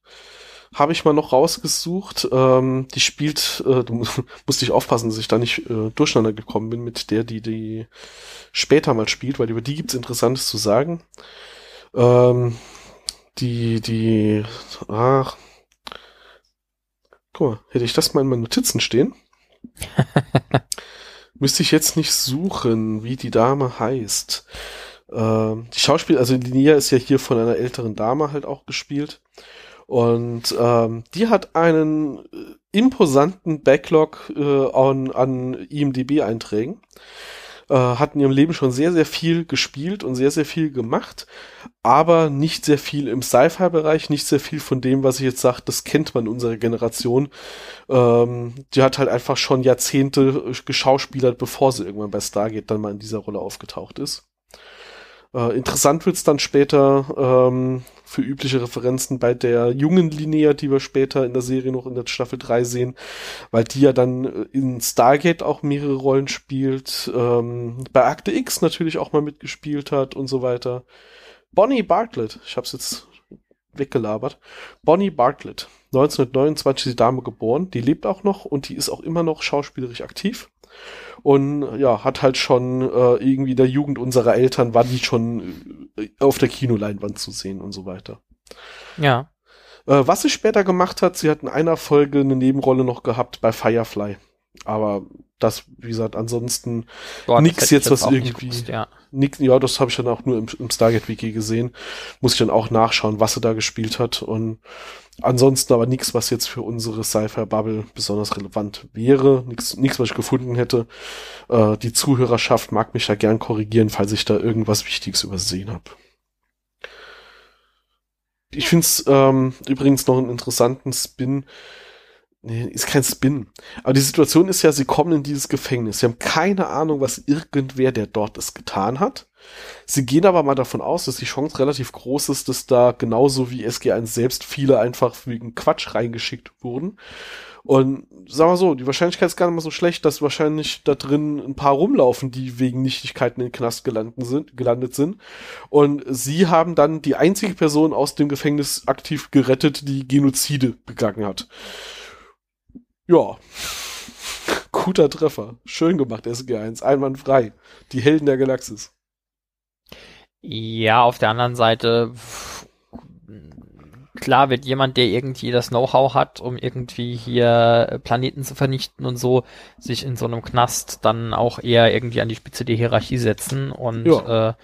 habe ich mal noch rausgesucht. Ähm, die spielt, äh, du musst dich aufpassen, dass ich da nicht äh, durcheinander gekommen bin mit der, die die später mal spielt, weil über die gibt's Interessantes zu sagen. Ähm, die, die, ach, guck mal, hätte ich das mal in meinen Notizen stehen. Müsste ich jetzt nicht suchen, wie die Dame heißt. Ähm, die Schauspiel, also Linnea ist ja hier von einer älteren Dame halt auch gespielt. Und ähm, die hat einen äh, imposanten Backlog äh, an, an IMDB-Einträgen äh, hat in ihrem Leben schon sehr, sehr viel gespielt und sehr, sehr viel gemacht, aber nicht sehr viel im Sci-Fi-Bereich, nicht sehr viel von dem, was ich jetzt sage, das kennt man in unserer Generation. Ähm, die hat halt einfach schon Jahrzehnte geschauspielert, bevor sie irgendwann bei Stargate dann mal in dieser Rolle aufgetaucht ist. Äh, interessant wird's dann später ähm, für übliche Referenzen bei der jungen Linnea, die wir später in der Serie noch in der Staffel 3 sehen, weil die ja dann äh, in Stargate auch mehrere Rollen spielt, ähm, bei Akte X natürlich auch mal mitgespielt hat und so weiter. Bonnie Bartlett, ich hab's jetzt weggelabert. Bonnie Bartlett, 1929 die Dame geboren, die lebt auch noch und die ist auch immer noch schauspielerisch aktiv und ja, hat halt schon äh, irgendwie der Jugend unserer Eltern war die schon äh, auf der Kinoleinwand zu sehen und so weiter. Ja. Äh, was sie später gemacht hat, sie hat in einer Folge eine Nebenrolle noch gehabt bei Firefly. Aber das, wie gesagt, ansonsten Boah, nix jetzt, was irgendwie. Gewusst, ja. Nix, ja, das habe ich dann auch nur im, im Stargate-Wiki gesehen. Muss ich dann auch nachschauen, was sie da gespielt hat. Und ansonsten aber nichts, was jetzt für unsere Sci-Fi-Bubble besonders relevant wäre. Nichts, was ich gefunden hätte. Äh, die Zuhörerschaft mag mich da gern korrigieren, falls ich da irgendwas Wichtiges übersehen habe. Ich finde es ähm, übrigens noch einen interessanten Spin, Nee, ist kein Spin. Aber die Situation ist ja, sie kommen in dieses Gefängnis. Sie haben keine Ahnung, was irgendwer, der dort ist, getan hat. Sie gehen aber mal davon aus, dass die Chance relativ groß ist, dass da genauso wie SG1 selbst viele einfach wegen Quatsch reingeschickt wurden. Und sagen wir so, die Wahrscheinlichkeit ist gar nicht mal so schlecht, dass wahrscheinlich da drin ein paar rumlaufen, die wegen Nichtigkeiten in den Knast gelandet sind, gelandet sind. Und sie haben dann die einzige Person aus dem Gefängnis aktiv gerettet, die Genozide begangen hat. Ja. Guter Treffer. Schön gemacht, SG1. Einwandfrei. Die Helden der Galaxis. Ja, auf der anderen Seite, klar wird jemand, der irgendwie das Know-how hat, um irgendwie hier Planeten zu vernichten und so, sich in so einem Knast dann auch eher irgendwie an die Spitze der Hierarchie setzen und ja. äh,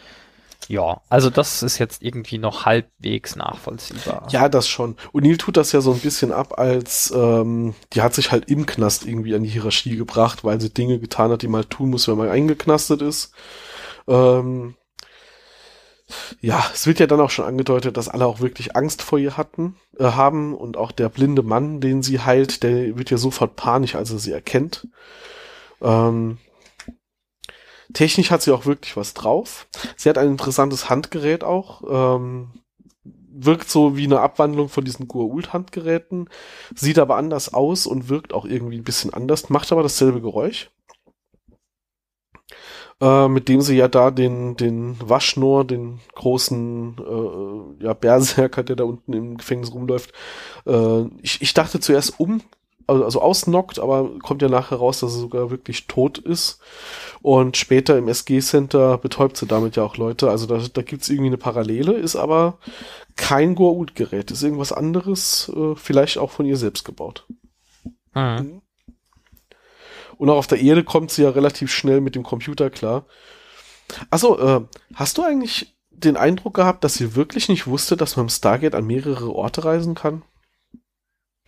ja, also das ist jetzt irgendwie noch halbwegs nachvollziehbar. Ja, das schon. Und Neil tut das ja so ein bisschen ab, als ähm, die hat sich halt im Knast irgendwie an die Hierarchie gebracht, weil sie Dinge getan hat, die man halt tun muss, wenn man eingeknastet ist. Ähm, ja, es wird ja dann auch schon angedeutet, dass alle auch wirklich Angst vor ihr hatten, äh, haben und auch der blinde Mann, den sie heilt, der wird ja sofort panisch, als er sie erkennt. Ähm, Technisch hat sie auch wirklich was drauf. Sie hat ein interessantes Handgerät auch. Ähm, wirkt so wie eine Abwandlung von diesen Gua'uld-Handgeräten. Sieht aber anders aus und wirkt auch irgendwie ein bisschen anders. Macht aber dasselbe Geräusch. Äh, mit dem sie ja da den, den Waschnor, den großen äh, ja, Berserker, der da unten im Gefängnis rumläuft. Äh, ich, ich dachte zuerst um, also, also ausnockt, aber kommt ja nachher raus, dass er sogar wirklich tot ist. Und später im SG-Center betäubt sie damit ja auch Leute. Also da, da gibt's irgendwie eine Parallele, ist aber kein Goa'uld-Gerät, ist irgendwas anderes, äh, vielleicht auch von ihr selbst gebaut. Mhm. Und auch auf der Erde kommt sie ja relativ schnell mit dem Computer klar. Achso, äh, hast du eigentlich den Eindruck gehabt, dass sie wirklich nicht wusste, dass man im Stargate an mehrere Orte reisen kann?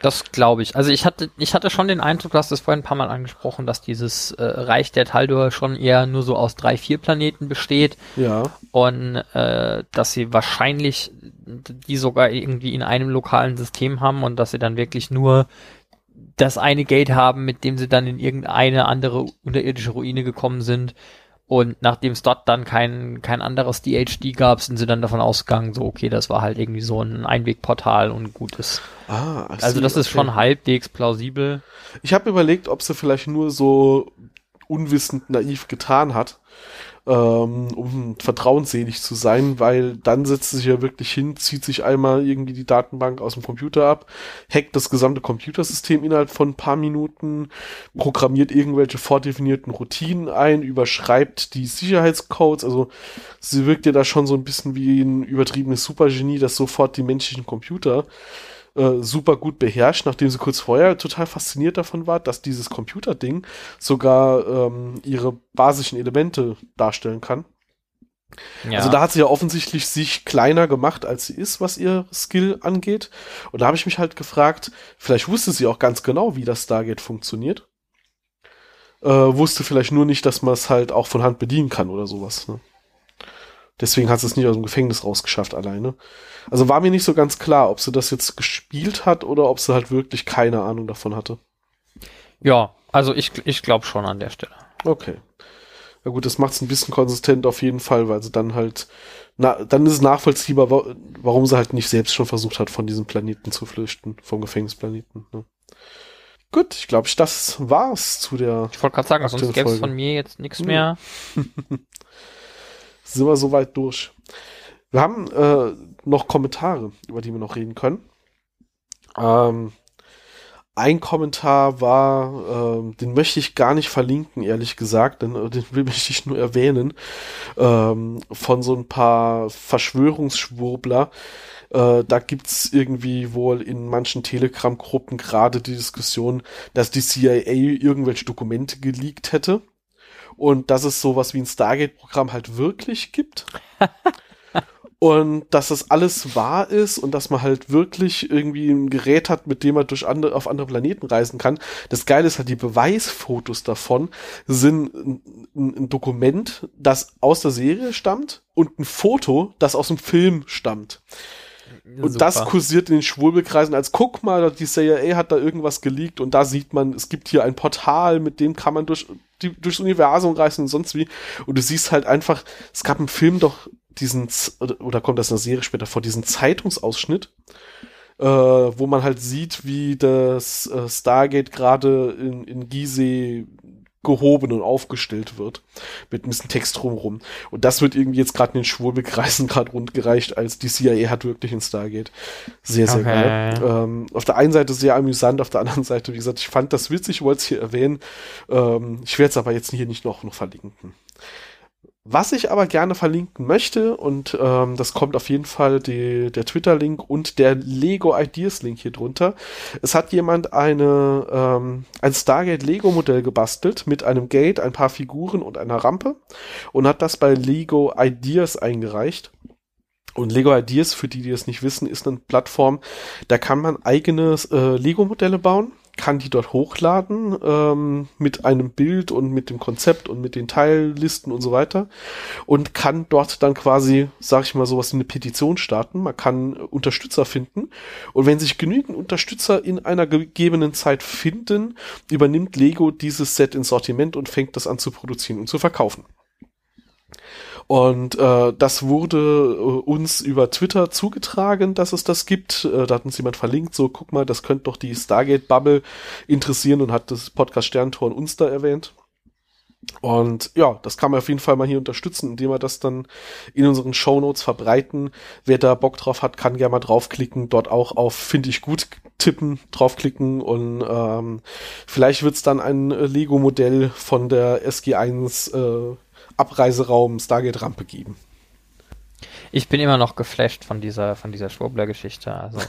Das glaube ich. Also ich hatte, ich hatte schon den Eindruck, du hast es vorhin ein paar Mal angesprochen, dass dieses äh, Reich der Taldor schon eher nur so aus drei, vier Planeten besteht. Ja. Und äh, dass sie wahrscheinlich die sogar irgendwie in einem lokalen System haben und dass sie dann wirklich nur das eine Gate haben, mit dem sie dann in irgendeine andere unterirdische Ruine gekommen sind. Und nachdem es dort dann kein, kein anderes DHD gab, sind sie dann davon ausgegangen, so, okay, das war halt irgendwie so ein Einwegportal und gutes. Ah, I Also see, das ist okay. schon halbwegs plausibel. Ich habe überlegt, ob sie vielleicht nur so unwissend naiv getan hat, ähm, um vertrauensselig zu sein, weil dann setzt sich ja wirklich hin, zieht sich einmal irgendwie die Datenbank aus dem Computer ab, hackt das gesamte Computersystem innerhalb von ein paar Minuten, programmiert irgendwelche vordefinierten Routinen ein, überschreibt die Sicherheitscodes, also sie wirkt ja da schon so ein bisschen wie ein übertriebenes Supergenie, das sofort die menschlichen Computer äh, super gut beherrscht, nachdem sie kurz vorher total fasziniert davon war, dass dieses Computerding sogar ähm, ihre basischen Elemente darstellen kann. Ja. Also da hat sie ja offensichtlich sich kleiner gemacht, als sie ist, was ihr Skill angeht. Und da habe ich mich halt gefragt, vielleicht wusste sie auch ganz genau, wie das Stargate funktioniert. Äh, wusste vielleicht nur nicht, dass man es halt auch von Hand bedienen kann oder sowas. Ne? Deswegen hat sie es nicht aus dem Gefängnis rausgeschafft alleine. Also war mir nicht so ganz klar, ob sie das jetzt gespielt hat oder ob sie halt wirklich keine Ahnung davon hatte. ja, also ich, ich glaube schon an der Stelle. Okay. Ja gut, das macht es ein bisschen konsistent auf jeden Fall, weil sie dann halt, na, dann ist es nachvollziehbar, wa warum sie halt nicht selbst schon versucht hat, von diesem Planeten zu flüchten, vom Gefängnisplaneten. Ne? Gut, ich glaube, das war's zu der, Ich wollte gerade sagen, sonst gäbe es von mir jetzt nichts Hm. mehr. sind wir soweit durch. Wir haben äh, noch Kommentare, über die wir noch reden können. Ähm, ein Kommentar war, ähm, den möchte ich gar nicht verlinken, ehrlich gesagt, denn äh, den möchte ich nur erwähnen, ähm, von so ein paar Verschwörungsschwurbler. Äh, da gibt's irgendwie wohl in manchen Telegram-Gruppen gerade die Diskussion, dass die CIA irgendwelche Dokumente geleakt hätte und dass es sowas wie ein Stargate-Programm halt wirklich gibt. und dass das alles wahr ist und dass man halt wirklich irgendwie ein Gerät hat, mit dem man durch andere, auf andere Planeten reisen kann. Das Geile ist halt, die Beweisfotos davon sind ein, ein, Dokument, das aus der Serie stammt und ein Foto, das aus dem Film stammt. Und Super. das kursiert in den Schwurbelkreisen als guck mal, die CIA hat da irgendwas geleakt und da sieht man, es gibt hier ein Portal, mit dem kann man durch die, durchs Universum reisen und sonst wie. Und du siehst halt einfach, es gab im Film doch diesen, oder kommt das in der Serie später vor, diesen Zeitungsausschnitt, äh, wo man halt sieht, wie das äh, Stargate gerade in, in Gizeh gehoben und aufgestellt wird. Mit ein bisschen Text drumherum. Und das wird irgendwie jetzt gerade in den Schwurbelkreisen gerade rundgereicht, als die CIA hat wirklich ein Stargate. Sehr, sehr Okay. geil. Ähm, auf der einen Seite sehr amüsant, auf der anderen Seite, wie gesagt, ich fand das witzig, wollte es hier erwähnen. Ähm, ich werde es aber jetzt hier nicht noch, noch verlinken. Was ich aber gerne verlinken möchte, und ähm, das kommt auf jeden Fall die, der Twitter-Link und der Lego Ideas-Link hier drunter. Es hat jemand eine, ähm, ein Stargate Lego-Modell gebastelt mit einem Gate, ein paar Figuren und einer Rampe und hat das bei Lego Ideas eingereicht. Und Lego Ideas, für die, die es nicht wissen, ist eine Plattform, da kann man eigene äh, Lego-Modelle bauen, kann die dort hochladen ähm, mit einem Bild und mit dem Konzept und mit den Teillisten und so weiter und kann dort dann quasi, sag ich mal, sowas wie eine Petition starten. Man kann Unterstützer finden und wenn sich genügend Unterstützer in einer gegebenen Zeit finden, übernimmt Lego dieses Set ins Sortiment und fängt das an zu produzieren und zu verkaufen. Und äh, das wurde äh, uns über Twitter zugetragen, dass es das gibt. Äh, da hat uns jemand verlinkt, so guck mal, das könnte doch die Stargate-Bubble interessieren und hat das Podcast Sterntor uns da erwähnt. Und ja, das kann man auf jeden Fall mal hier unterstützen, indem wir das dann in unseren Shownotes verbreiten. Wer da Bock drauf hat, kann gerne mal draufklicken, dort auch auf finde ich gut tippen, draufklicken und ähm, vielleicht wird's dann ein äh, Lego-Modell von der SG1 äh, Abreiseraum Stargate Rampe geben. Ich bin immer noch geflasht von dieser, von dieser Schwurbler-Geschichte. Also.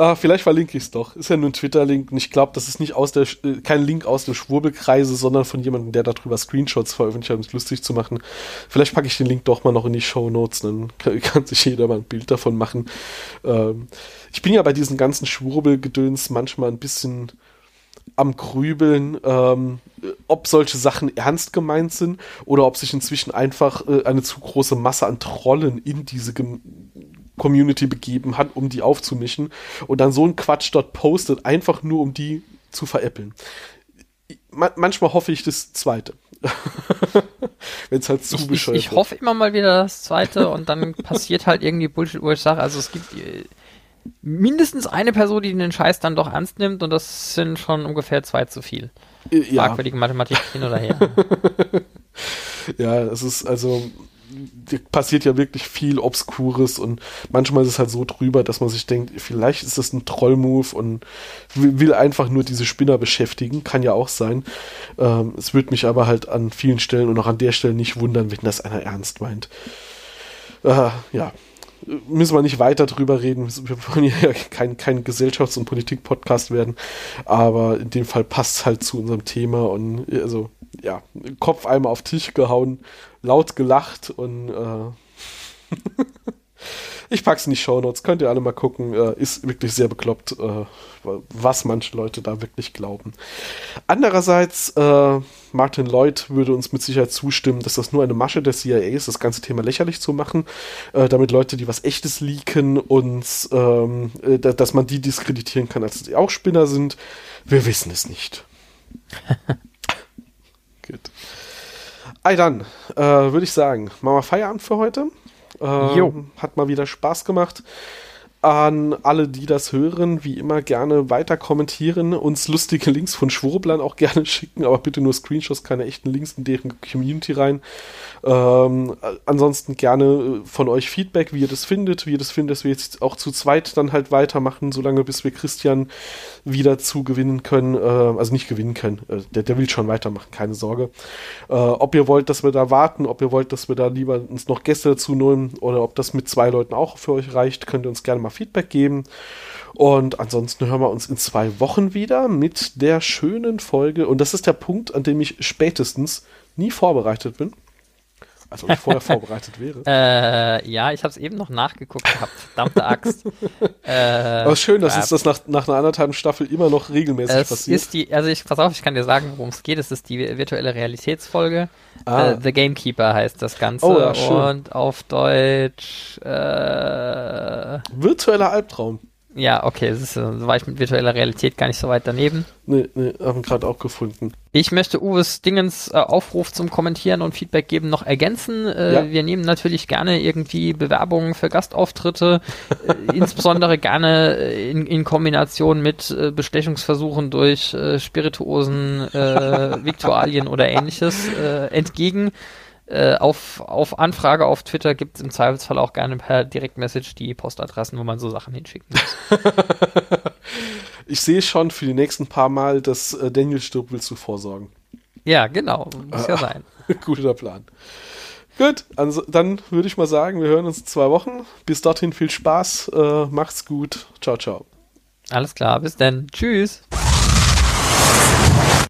Ah, vielleicht verlinke ich es doch. Ist ja nur ein Twitter-Link und ich glaube, das ist nicht aus der, äh, kein Link aus dem Schwurbelkreise, sondern von jemandem, der darüber Screenshots veröffentlicht hat, um es lustig zu machen. Vielleicht packe ich den Link doch mal noch in die Show Notes, dann kann, kann, sich jeder mal ein Bild davon machen. Ähm, ich bin ja bei diesen ganzen Schwurbelgedöns manchmal ein bisschen am Grübeln, ähm, ob solche Sachen ernst gemeint sind oder ob sich inzwischen einfach äh, eine zu große Masse an Trollen in diese Gem Community begeben hat, um die aufzumischen und dann so ein Quatsch dort postet, einfach nur um die zu veräppeln. Ma manchmal hoffe ich das Zweite. Wenn es halt zu ich, bescheuert Ich, ich hoffe immer mal wieder das Zweite und dann passiert halt irgendwie Bullshit, wo ich sage, also es gibt äh, mindestens eine Person, die den Scheiß dann doch ernst nimmt und das sind schon ungefähr zwei zu viel. Äh, ja. Fragwürdige Mathematik hin oder her. ja, es ist also passiert ja wirklich viel Obskures und manchmal ist es halt so drüber, dass man sich denkt, vielleicht ist das ein Trollmove und will einfach nur diese Spinner beschäftigen, kann ja auch sein. Ähm, es würde mich aber halt an vielen Stellen und auch an der Stelle nicht wundern, wenn das einer ernst meint. Äh, ja, müssen wir nicht weiter drüber reden. Wir wollen ja kein, kein Gesellschafts- und Politik-Podcast werden, aber in dem Fall passt es halt zu unserem Thema und also ja, Kopf einmal auf Tisch gehauen, laut gelacht und äh, ich pack's in die Show Notes, könnt ihr alle mal gucken, äh, ist wirklich sehr bekloppt, äh, was manche Leute da wirklich glauben. Andererseits, äh, Martin Lloyd würde uns mit Sicherheit zustimmen, dass das nur eine Masche der CIA ist, das ganze Thema lächerlich zu machen, äh, damit Leute, die was Echtes leaken, uns, ähm, äh, dass man die diskreditieren kann, als sie auch Spinner sind. Wir wissen es nicht. Gut. Ei dann, äh, würde ich sagen, machen wir Feierabend für heute. Ähm, hat mal wieder Spaß gemacht. An alle, die das hören, wie immer gerne weiter kommentieren, uns lustige Links von Schwurblern auch gerne schicken, aber bitte nur Screenshots, keine echten Links in deren Community rein. Ähm, ansonsten gerne von euch Feedback, wie ihr das findet, wie ihr das findet, dass wir jetzt auch zu zweit dann halt weitermachen, solange bis wir Christian wieder zu gewinnen können, äh, also nicht gewinnen können, äh, der, der will schon weitermachen, keine Sorge. Äh, ob ihr wollt, dass wir da warten, ob ihr wollt, dass wir da lieber uns noch Gäste dazu nehmen oder ob das mit zwei Leuten auch für euch reicht, könnt ihr uns gerne mal Feedback geben. Und ansonsten hören wir uns in zwei Wochen wieder mit der schönen Folge. Und das ist der Punkt, an dem ich spätestens nie vorbereitet bin. Also ich vorher vorbereitet wäre. Äh, ja, ich habe es eben noch nachgeguckt gehabt. Verdammte Axt. äh, Aber schön, dass äh, das nach, nach einer anderthalben Staffel immer noch regelmäßig es passiert. Ist die, also ich, pass auf, ich kann dir sagen, worum es geht. Es ist die virtuelle Realitätsfolge. Ah. Uh, The Gamekeeper heißt das Ganze. Oh, ja, schön. Und auf Deutsch äh, Virtueller Albtraum. Ja, okay, es ist, so war ich mit virtueller Realität gar nicht so weit daneben. Nee, nee, haben gerade auch gefunden. Ich möchte Uwes Dingens äh, Aufruf zum Kommentieren und Feedback geben noch ergänzen. Äh, ja. Wir nehmen natürlich gerne irgendwie Bewerbungen für Gastauftritte, äh, insbesondere gerne äh, in, in Kombination mit äh, Bestechungsversuchen durch äh, Spirituosen, Viktualien oder ähnliches entgegen. Äh, auf, auf Anfrage auf Twitter gibt es im Zweifelsfall auch gerne per Direktmessage die Postadressen, wo man so Sachen hinschicken muss. ich sehe schon für die nächsten paar Mal, dass äh, Daniel stirbt, willst du vorsorgen. Ja, genau. Muss ja sein. Guter Plan. Gut, also dann würde ich mal sagen, wir hören uns in zwei Wochen. Bis dorthin viel Spaß, äh, macht's gut. Ciao, ciao. Alles klar, bis dann. Tschüss.